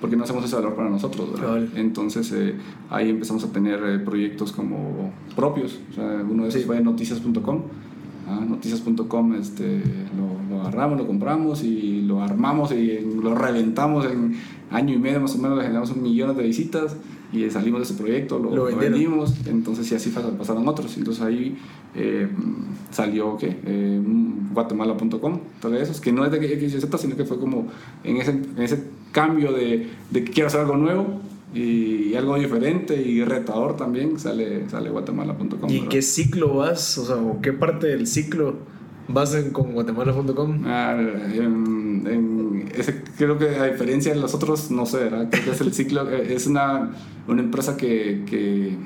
[SPEAKER 2] porque no hacemos ese valor para nosotros. Entonces eh, ahí empezamos a tener eh, proyectos como propios. O sea, uno de esos fue noticias.com. Ah, noticias.com este, lo, lo agarramos, lo compramos y lo armamos y lo reventamos en año y medio más o menos, le generamos millón de visitas y salimos de ese proyecto, lo,
[SPEAKER 1] Lo
[SPEAKER 2] lo vendimos, entonces y así pas- pasaron otros. Entonces ahí eh, salió ¿qué? Eh, guatemala.com, todo eso, que no es de XYZ, sino que fue como en ese, en ese cambio de, de que quiero hacer algo nuevo y, algo diferente y retador también, sale, sale guatemala.com.
[SPEAKER 1] ¿Y qué ciclo vas? O sea, ¿o qué parte del ciclo vas en, con guatemala.com?
[SPEAKER 2] Ah, en- en ese, creo que a diferencia de los otros, no sé, ¿verdad? creo que es el ciclo, [LAUGHS] es una, una empresa que, que,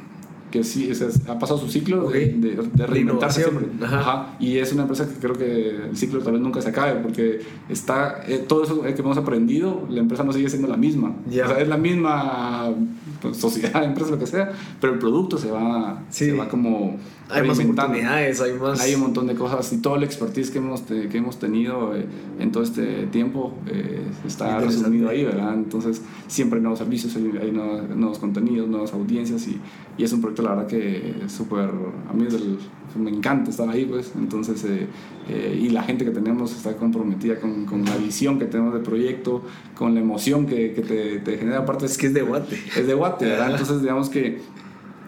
[SPEAKER 2] que sí, o sea, ha pasado su ciclo de, de, de reinventarse siempre.
[SPEAKER 1] ajá.
[SPEAKER 2] Ajá. Y es una empresa que creo que el ciclo tal vez nunca se acabe, porque está, eh, todo eso que hemos aprendido, la empresa no sigue siendo la misma.
[SPEAKER 1] Ya.
[SPEAKER 2] O sea, es la misma pues, sociedad, [LAUGHS] empresa, lo que sea, pero el producto se va,
[SPEAKER 1] Sí.
[SPEAKER 2] se va como
[SPEAKER 1] Hay más oportunidades, hay más...
[SPEAKER 2] Hay un montón de cosas y todo el expertise que hemos, te- que hemos tenido eh, en todo este tiempo eh, está resumido ahí, ¿verdad? Entonces siempre hay nuevos servicios, hay, hay nuevos, nuevos contenidos, nuevas audiencias y, y es un proyecto, la verdad, que súper, a mí es del- me encanta estar ahí, pues. Entonces, eh, eh, y la gente que tenemos está comprometida con, con la visión que tenemos del proyecto, con la emoción que, que te, te genera, aparte
[SPEAKER 1] Es que es de guate.
[SPEAKER 2] es de Guate, ¿verdad? [LAUGHS] Entonces, digamos que,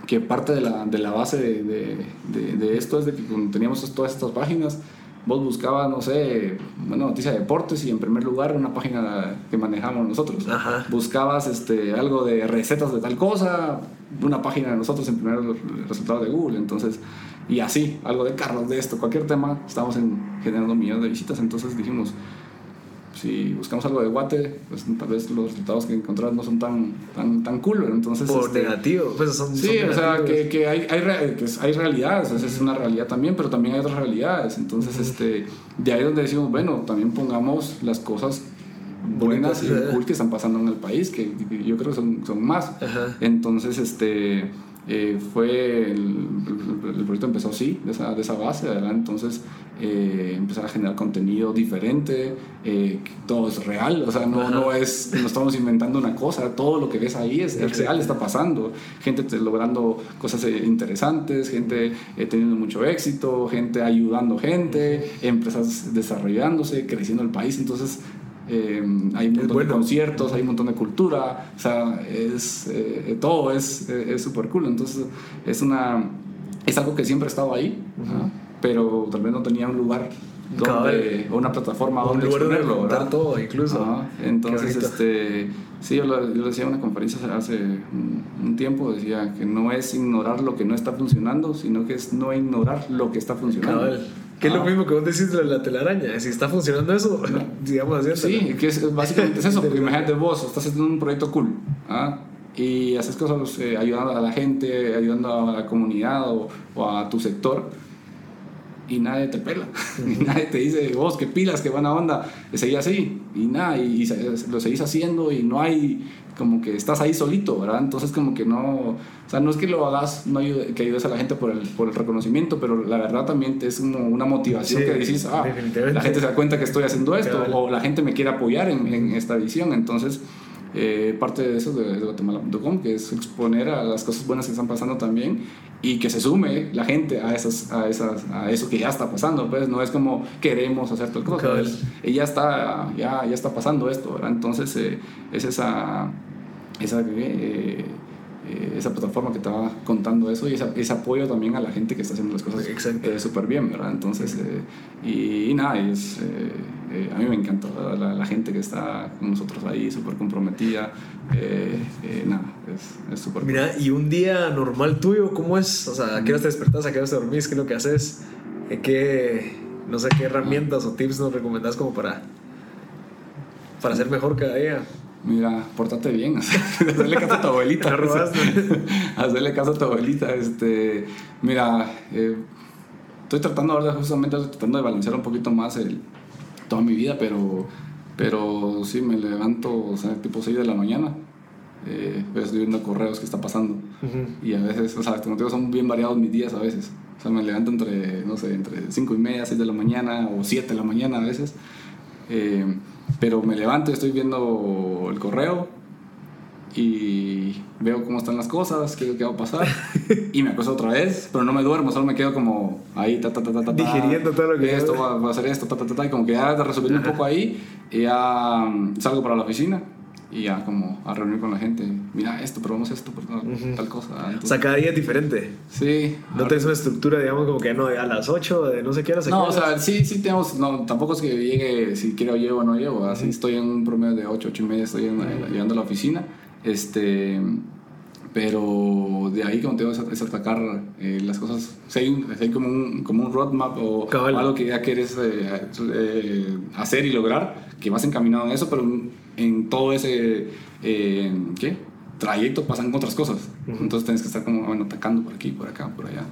[SPEAKER 2] que parte de la, de la base de, de, de- esto es de que cuando teníamos todas estas páginas, vos buscabas, no sé, una noticia de deportes y en primer lugar una página que manejamos nosotros.
[SPEAKER 1] Ajá.
[SPEAKER 2] Buscabas este, algo de recetas de tal cosa, una página de nosotros en primer resultado de Google. Entonces, y así, algo de carros, de esto, cualquier tema, estamos en, generando millones de visitas. Entonces dijimos, si buscamos algo de Guate, pues tal vez los resultados que encontramos no son tan, tan, tan cool. Entonces,
[SPEAKER 1] Por
[SPEAKER 2] este,
[SPEAKER 1] negativo, pues son,
[SPEAKER 2] Sí,
[SPEAKER 1] son
[SPEAKER 2] o sea, que, que hay, hay, que hay realidades, esa es una realidad también, pero también hay otras realidades. Entonces, este, de ahí donde decimos, bueno, también pongamos las cosas buenas y cool que están pasando en el país, que, que yo creo que son, son más.
[SPEAKER 1] Ajá.
[SPEAKER 2] Entonces, este, eh, fue, el, el- proyecto empezó así, de esa, de esa base, ¿verdad? Entonces, eh, empezar a generar contenido diferente, eh, todo es real, o sea, no, no es, no estamos inventando una cosa, todo lo que ves ahí es, es real, está pasando, gente te- logrando cosas eh, interesantes, gente teniendo mucho éxito, gente ayudando gente, empresas desarrollándose, creciendo el país, entonces eh, hay un montón
[SPEAKER 1] bueno.
[SPEAKER 2] de conciertos, hay un montón de cultura, o sea, es, eh, todo es es súper cool, entonces es una es algo que siempre ha estado ahí, ¿ah? pero tal vez no tenía un lugar donde, o una plataforma
[SPEAKER 1] un
[SPEAKER 2] donde
[SPEAKER 1] lugar
[SPEAKER 2] exponerlo, ¿verdad?
[SPEAKER 1] todo, incluso.
[SPEAKER 2] Ajá, Entonces, este, sí, yo lo, yo decía en una conferencia hace- hace un, un tiempo, decía que no es ignorar lo que no está funcionando, sino que es no ignorar lo que está funcionando.
[SPEAKER 1] Cabal. Que es lo
[SPEAKER 2] Ajá.
[SPEAKER 1] mismo que vos decís de la telaraña. Si está funcionando eso, [LAUGHS] digamos así.
[SPEAKER 2] Sí, que es, básicamente es eso, porque [LAUGHS] imagínate vos, estás haciendo un proyecto cool, ¿ah? y haces cosas eh, ayudando a la gente, ayudando a la comunidad o, o a tu sector, y nadie te pela, [LAUGHS] y nadie te dice, vos, qué pilas, qué buena onda, y seguís así, y nada, y, lo seguís haciendo, y no hay, como que estás ahí solito, ¿verdad? Entonces como que no, o sea, no es que lo hagas, no ayude- que ayudes a la gente por el, por el reconocimiento, pero la verdad también es como una motivación
[SPEAKER 1] Sí,
[SPEAKER 2] que dices, ah, la gente se da cuenta que estoy haciendo esto, o la gente me quiere apoyar en, en esta visión, entonces eh, parte de eso de, de Guatemala.com, que es exponer a las cosas buenas que están pasando también y que se sume la gente a, esas, a, esas, a eso que ya está pasando, pues no es como queremos hacer tal cosa,
[SPEAKER 1] Cabal.
[SPEAKER 2] es- y ya está, ya, ya está pasando esto, ¿verdad? Entonces eh, es esa, esa, eh, eh, esa plataforma que estaba contando eso y esa- ese apoyo también a la gente que está haciendo las cosas eh, súper bien, ¿verdad? Entonces, eh, y, y nada, es, a mí me encanta la, la gente que está con nosotros ahí, súper comprometida, nada, es- súper
[SPEAKER 1] Mira, y un día normal tuyo, ¿cómo es? O sea, ¿a qué hora te despertás? ¿A qué hora te dormís? ¿Qué es lo que haces? ¿Qué, no sé, qué herramientas o tips nos recomendás como para, para ser mejor cada día?
[SPEAKER 2] Mira, pórtate bien, [LAUGHS] hacerle caso a tu abuelita. [LAUGHS] [LAUGHS] Hacerle caso a tu abuelita. Este, mira, eh, estoy tratando ahora, justamente estoy tratando de balancear un poquito más el, toda mi vida, pero, pero sí me levanto, o sea, tipo 6 de la mañana. Eh, estoy viendo correos que está pasando. Y a veces, o sea, como te digo, son bien variados mis días a veces. O sea, me levanto entre, no sé, entre 5 y media, 6 de la mañana o 7 de la mañana a veces. Eh, pero me levanto y estoy viendo el correo y veo cómo están las cosas, qué, qué va a pasar. [LAUGHS] y me acuesto otra vez, pero no me duermo, solo me quedo como ahí, ta, ta, ta, ta, ta,
[SPEAKER 1] Digiriendo todo lo que
[SPEAKER 2] Esto va, va a hacer esto, ta, ta, ta, ta, y como que ya resolviendo un poco ahí, y ya mm, salgo para la oficina y ya como a reunir con la gente. Mira esto, probamos esto, pero no, tal cosa.
[SPEAKER 1] O
[SPEAKER 2] Entonces,
[SPEAKER 1] sea, cada día es diferente.
[SPEAKER 2] sí.
[SPEAKER 1] No tienes una estructura, digamos, como que no, a las 8, de no sé qué horas. a
[SPEAKER 2] No,
[SPEAKER 1] qué
[SPEAKER 2] o sea, sí, sí tenemos, no, tampoco es que llegue si quiero llevo o no llevo, así estoy en un promedio de 8, 8 y media, estoy en- llegando a la oficina, este, pero de ahí como te es, atacar eh, las cosas, si hay, un- hay como, un, como un roadmap o
[SPEAKER 1] Cabal.
[SPEAKER 2] algo que ya quieres eh, eh, hacer y lograr, que vas encaminado en eso, pero en, todo ese, eh, ¿qué? trayecto pasan otras cosas. Entonces tienes que estar como, bueno, atacando por aquí, por acá, por allá.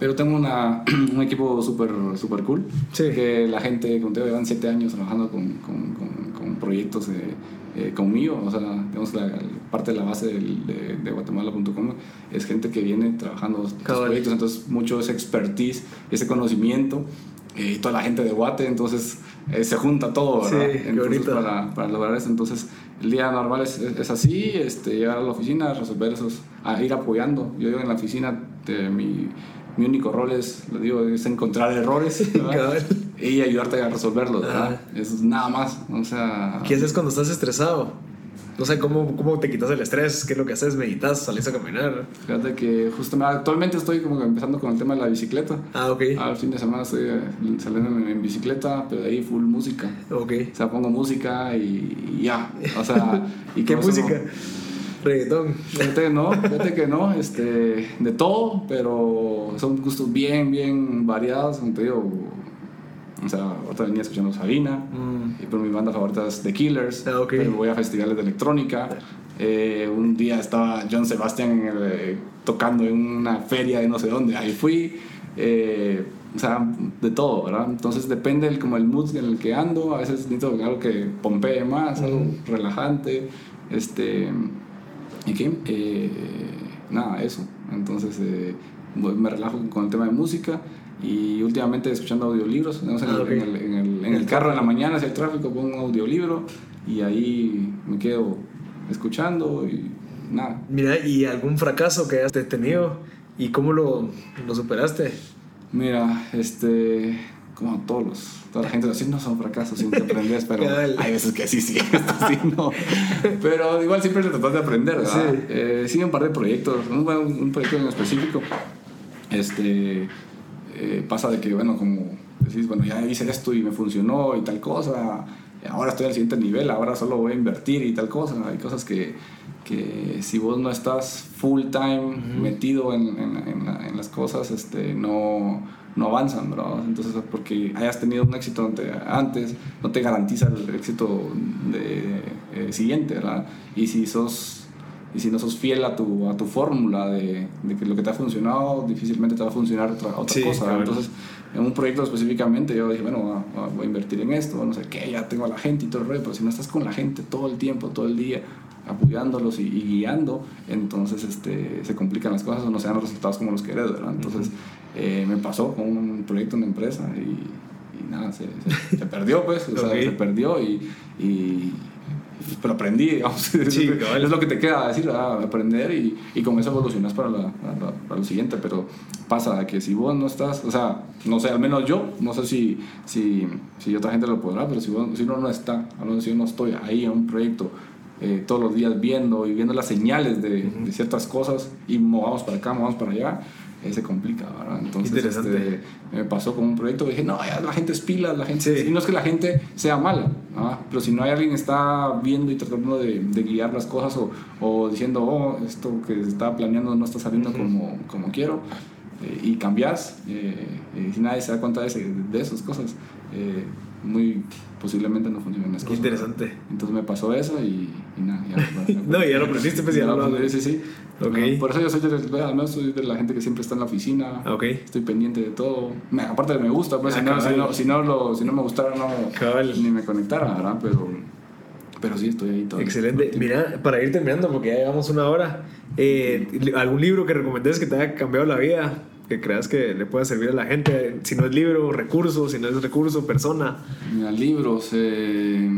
[SPEAKER 2] Pero tengo una, [CLEARS THROAT] un equipo súper super cool.
[SPEAKER 1] Sí.
[SPEAKER 2] Que la gente, como te digo, llevan siete años trabajando con, con, con, con proyectos eh, eh, conmigo. O sea, tenemos la, parte de la base del- de, de Guatemala.com es gente que viene trabajando
[SPEAKER 1] Cabal.
[SPEAKER 2] proyectos. Entonces, mucho ese expertise, ese conocimiento. Y toda la gente de Guate, entonces eh, se junta todo,
[SPEAKER 1] Sí,
[SPEAKER 2] ¿verdad?
[SPEAKER 1] qué
[SPEAKER 2] Entonces, para, para lograr eso. Entonces, el día normal es, es, es así, este, llegar a la oficina, resolver esos, a ir apoyando. Yo digo en la oficina, de mi, mi único rol es, lo digo, es encontrar errores [LAUGHS] y ayudarte a resolverlos, ¿verdad? Eso es nada más, o sea...
[SPEAKER 1] ¿Qué haces cuando estás estresado? No sé, ¿cómo, ¿cómo te quitas el estrés? ¿Qué es lo que haces? ¿Meditas? ¿Salís a caminar?
[SPEAKER 2] Fíjate que justamente actualmente estoy como que empezando con el tema de la bicicleta.
[SPEAKER 1] Ah, ok.
[SPEAKER 2] Al fin de semana estoy eh, saliendo en, en bicicleta, pero de ahí full música.
[SPEAKER 1] Ok.
[SPEAKER 2] O sea, pongo música y, y ya. O sea, [LAUGHS] y
[SPEAKER 1] ¿Qué música? Reggaetón.
[SPEAKER 2] Fíjate que no, fíjate que no, este, de todo, pero son gustos bien, bien variados, como te digo. O sea, otra venía escuchando Sabina,
[SPEAKER 1] Mm.
[SPEAKER 2] y pero mi banda favorita es The Killers,
[SPEAKER 1] Ah, ok.
[SPEAKER 2] pero voy a festivales de electrónica. Eh, un día estaba John Sebastian eh, tocando en una feria de no sé dónde, ahí fui. Eh, o sea, de todo, ¿verdad? Entonces depende del, como el mood en el que ando. A veces necesito algo que pompee más, algo relajante. Este, ¿Y qué? Eh, nada, eso. Entonces eh, me relajo con el tema de música y últimamente escuchando audiolibros. ¿no? Sea, en,
[SPEAKER 1] Ah,
[SPEAKER 2] el- en el, en el- carro en la mañana, si hay tráfico, pongo un audiolibro y ahí me quedo escuchando y nada.
[SPEAKER 1] Mira, ¿y algún fracaso que hayas tenido? ¿Y cómo lo, lo superaste?
[SPEAKER 2] Mira, este, como todos los, toda la gente así no son fracasos, que [LAUGHS] aprendes, pero hay veces que sí, sí, [LAUGHS] esto sí, no. Pero igual siempre tratas de aprender, ¿verdad?
[SPEAKER 1] Sí.
[SPEAKER 2] Eh, sí, un par de proyectos, un, un proyecto en específico, este, eh, pasa de que, bueno, como decís, bueno, ya hice esto y me funcionó y tal cosa, ahora estoy al siguiente nivel, ahora solo voy a invertir y tal cosa, hay cosas que, que si vos no estás full time metido en, en- en la- en las cosas, este, no, no avanzan, ¿verdad? Entonces, porque hayas tenido un éxito ante- antes, no te garantiza el éxito de, eh, siguiente, ¿verdad? Y si sos y si no sos fiel a tu, a tu fórmula de, de que lo que te ha funcionado, difícilmente te va a funcionar otra, otra
[SPEAKER 1] Sí,
[SPEAKER 2] cosa.
[SPEAKER 1] claro.
[SPEAKER 2] Entonces, en un proyecto específicamente, yo dije, bueno, voy a invertir en esto, no sé qué, ya tengo a la gente y todo el rollo, pero si no estás con la gente todo el tiempo, todo el día, apoyándolos y, y guiando, entonces este, se complican las cosas o no se dan los resultados como los querés, ¿verdad? Entonces, eh, me pasó con un proyecto en una empresa y, y nada, se, se- se perdió, pues, o sea, se perdió y, y- pero aprendí, digamos, [LAUGHS]
[SPEAKER 1] Sí,
[SPEAKER 2] es, lo que te queda decir, ¿verdad? aprender y, y con eso evolucionas para, la- para, para lo siguiente, pero pasa que si vos no estás, o sea, no sé, al menos yo, no sé si, si, si otra gente lo podrá, pero si, vos- si uno no está, si yo no estoy ahí en un proyecto eh, todos los días viendo y viendo las señales de, de ciertas cosas y movamos para acá, movamos para allá, se complica, ¿verdad? Entonces, este, me pasó con un proyecto, dije, no, ya la gente es pila, la gente...
[SPEAKER 1] Sí.
[SPEAKER 2] Y no es que la gente sea mala, ¿ah? pero si no hay alguien que está viendo y tratando de, de guiar las cosas o, o diciendo, oh, esto que estaba planeando no está saliendo como, como quiero, eh, y cambias, eh, eh, si nadie se da cuenta de, ese- de esas cosas, eh, muy posiblemente no funcionan las
[SPEAKER 1] Qué
[SPEAKER 2] cosas.
[SPEAKER 1] interesante.
[SPEAKER 2] Entonces me pasó eso y, y nada, ya. [LAUGHS]
[SPEAKER 1] No, ya lo aprendiste, pues, ya lo
[SPEAKER 2] aprendí, sí, sí. Por eso yo soy de, al menos soy de la gente que siempre está en la oficina.
[SPEAKER 1] Ah, ok.
[SPEAKER 2] Estoy pendiente de todo. Me- aparte de me gusta, pues
[SPEAKER 1] Ah,
[SPEAKER 2] si, no, si, no, si, no lo- si no me gustara, no,
[SPEAKER 1] Cabal.
[SPEAKER 2] ni me conectara, ¿verdad? Pero, pero sí, estoy ahí todo. el-
[SPEAKER 1] Excelente. Mira, para ir terminando, porque ya llevamos una hora, eh, ¿algún libro que recomendés que te haya cambiado la vida? Que creas que le pueda servir a la gente. Si no es libro, recurso. Si no es recurso, persona.
[SPEAKER 2] Mira, libros, eh,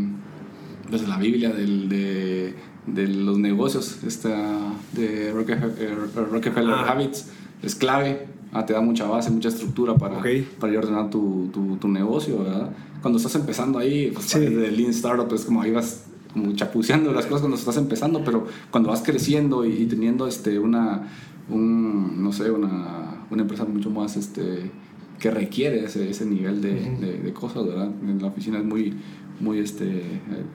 [SPEAKER 2] desde la Biblia del, de, de los negocios, esta de Rockefeller, eh, Rockefeller
[SPEAKER 1] Ah.
[SPEAKER 2] Habits, es clave, ah, te da mucha base, mucha estructura para, para ir ordenar tu, tu, tu, negocio, ¿verdad? Cuando estás empezando ahí, pues sí. de Lean Startup es como ahí vas como chapuceando las cosas cuando estás empezando, pero cuando vas creciendo y, teniendo este, una, un, no sé, una, una empresa mucho más... Este, que requiere ese, ese nivel de, de, cosas, ¿verdad? En la oficina es muy, muy, este,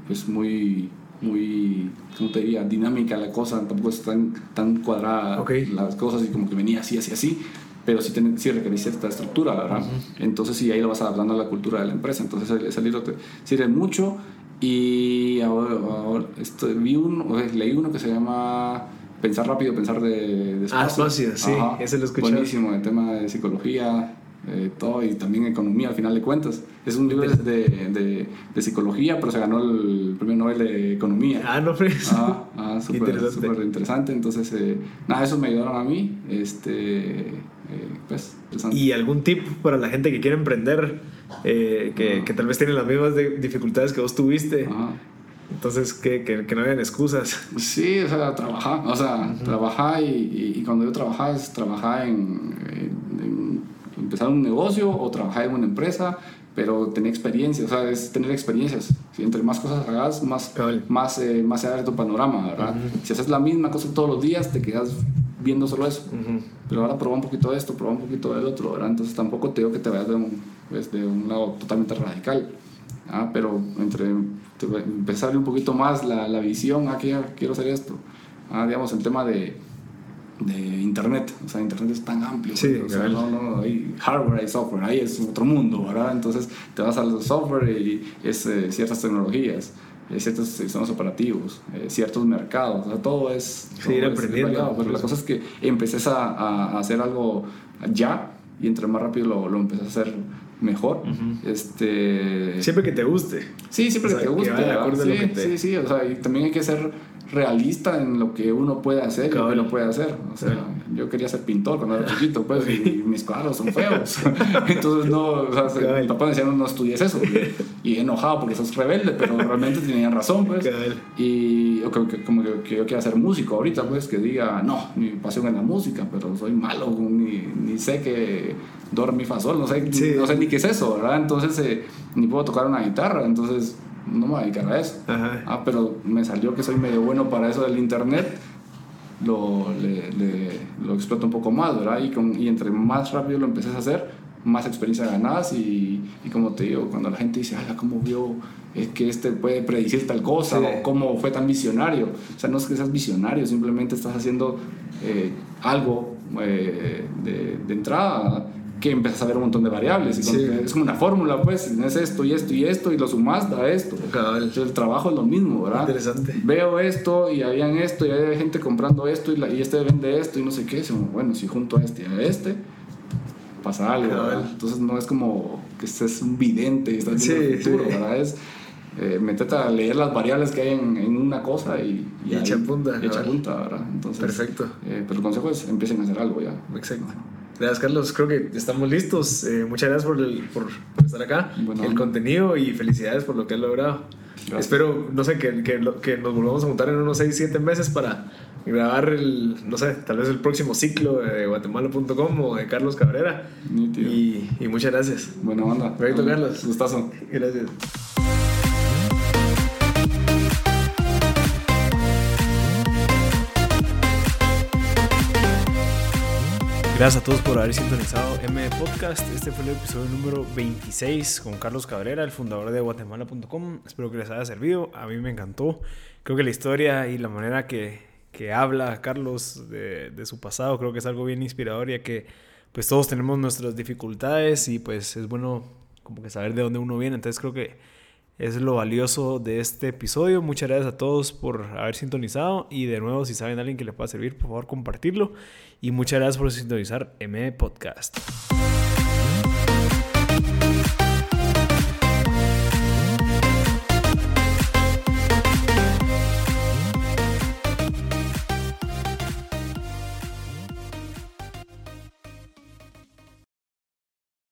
[SPEAKER 2] pues muy, muy, ¿cómo te diría? Dinámica la cosa, tampoco es tan, tan cuadrada las cosas y como que venía así, así, así, pero sí, ten, sí requerís cierta estructura, ¿verdad? Entonces sí, ahí lo vas adaptando a la cultura de la empresa, entonces ese libro te sirve mucho y ahora, esto, vi uno, leí uno que se llama Pensar rápido, pensar de,
[SPEAKER 1] despacio. Ah, sí, ese lo escuché.
[SPEAKER 2] Buenísimo, el tema de psicología, eh, todo y también economía al final de cuentas. Es un libro de, de, de, psicología, pero se ganó el premio Nobel de Economía.
[SPEAKER 1] Ah, no, pues.
[SPEAKER 2] Ah, ah [LAUGHS] súper interesante. interesante. Entonces, eh, nada, eso me ayudaron a mí. Este, eh, pues,
[SPEAKER 1] ¿Y algún tip para la gente que quiere emprender, que, que, tal vez tiene las mismas dificultades que vos tuviste? Entonces, que, que, que, no hayan excusas.
[SPEAKER 2] Sí, o sea, trabajar. O sea, trabajar y, y, cuando yo trabajaba, es trabajar en, en empezar un negocio o trabajar en una empresa, pero tener experiencia, o sea, es tener experiencias. Si entre más cosas hagas, más, más, eh, más se abre tu panorama, ¿verdad? Si haces la misma cosa todos los días, te quedas viendo solo eso. Pero ahora prueba un poquito de esto, prueba un poquito del otro, ¿verdad? Entonces tampoco te digo que te vayas de un, pues, de un lado totalmente radical. Pero entre empezar un poquito más la, la visión, ah, quiero hacer esto. ¿ah? Digamos, el tema de de Internet. O sea, Internet es tan amplio.
[SPEAKER 1] Sí,
[SPEAKER 2] o sea, no, no, hay hardware, hay software, ahí es otro mundo, ¿verdad? Entonces te vas al software y es eh, ciertas tecnologías, eh, ciertos sistemas operativos, eh, ciertos mercados, o sea, todo es...
[SPEAKER 1] Sí, aprendiendo.
[SPEAKER 2] pero la cosa es que empeces a, a, hacer algo ya y entre más rápido lo, lo a hacer mejor. este...
[SPEAKER 1] Siempre que te guste.
[SPEAKER 2] Sí, siempre que te guste. sí, sí, sí, o sea, y también hay que ser realista en lo que uno puede hacer y lo que no puede hacer. O sea, yo quería ser pintor cuando era chiquito, pues, y mis cuadros son feos. [LAUGHS] Entonces, no, o sea, mi papá decía, no, no estudies eso. Y, enojado porque sos rebelde, pero realmente tenían razón, pues. Y como que, como que, yo quiero ser músico ahorita, pues, que diga, no, mi pasión es la música, pero soy malo, ni, ni sé que do, mi, fa, sol, no sé, no sé ni qué es eso, ¿verdad? Entonces, eh, ni puedo tocar una guitarra, entonces no me voy a dedicar a eso. Ah, pero me salió que soy medio bueno para eso del internet, lo, lo exploto un poco más, ¿verdad? Y, con, y entre más rápido lo empecé a hacer, más experiencia ganas y, y como te digo, cuando la gente dice, ay, ¿cómo vio es que este puede predecir tal cosa o cómo fue tan visionario? O sea, no es que seas visionario, simplemente estás haciendo eh, algo eh, de, de entrada que empiezas a ver un montón de variables. Es como una fórmula, pues, es esto y esto y esto y lo sumas da esto. el trabajo es lo mismo, ¿verdad?
[SPEAKER 1] Interesante.
[SPEAKER 2] Veo esto y habían esto y hay gente comprando esto y, la, y este vende esto y no sé qué. Bueno, si junto a este y a este, pasa algo, Entonces no es como que estés un vidente y estás viendo el futuro, ¿verdad? Es eh, meterte a leer las variables que hay en, en una cosa y,
[SPEAKER 1] y, echa punta.
[SPEAKER 2] echa punta, ¿verdad? Entonces,
[SPEAKER 1] Perfecto.
[SPEAKER 2] Eh, pero el consejo es empiecen a hacer algo ya.
[SPEAKER 1] Exacto. Gracias, Carlos. Creo que estamos listos. Eh, muchas gracias por, por, estar acá, el contenido y felicidades por lo que has logrado. Espero, no sé, que, que, que, nos volvamos a juntar en unos 6, 7 meses para grabar el, no sé, tal vez el próximo ciclo de guatemala.com o de Carlos Cabrera. Y, y, muchas gracias.
[SPEAKER 2] Buena onda.
[SPEAKER 1] Perfecto, Carlos.
[SPEAKER 2] Gustazo.
[SPEAKER 1] Gracias. Gracias a todos por haber sintonizado M Podcast. Este fue el episodio número 26 con Carlos Cabrera, el fundador de guatemala.com. Espero que les haya servido. A mí me encantó. Creo que la historia y la manera que, que habla Carlos de, de, su pasado creo que es algo bien inspirador ya que pues todos tenemos nuestras dificultades y pues es bueno como que saber de dónde uno viene. Entonces creo que es lo valioso de este episodio. Muchas gracias a todos por haber sintonizado y de nuevo si saben a alguien que le pueda servir, por favor compartirlo y muchas gracias por sintonizar M Podcast.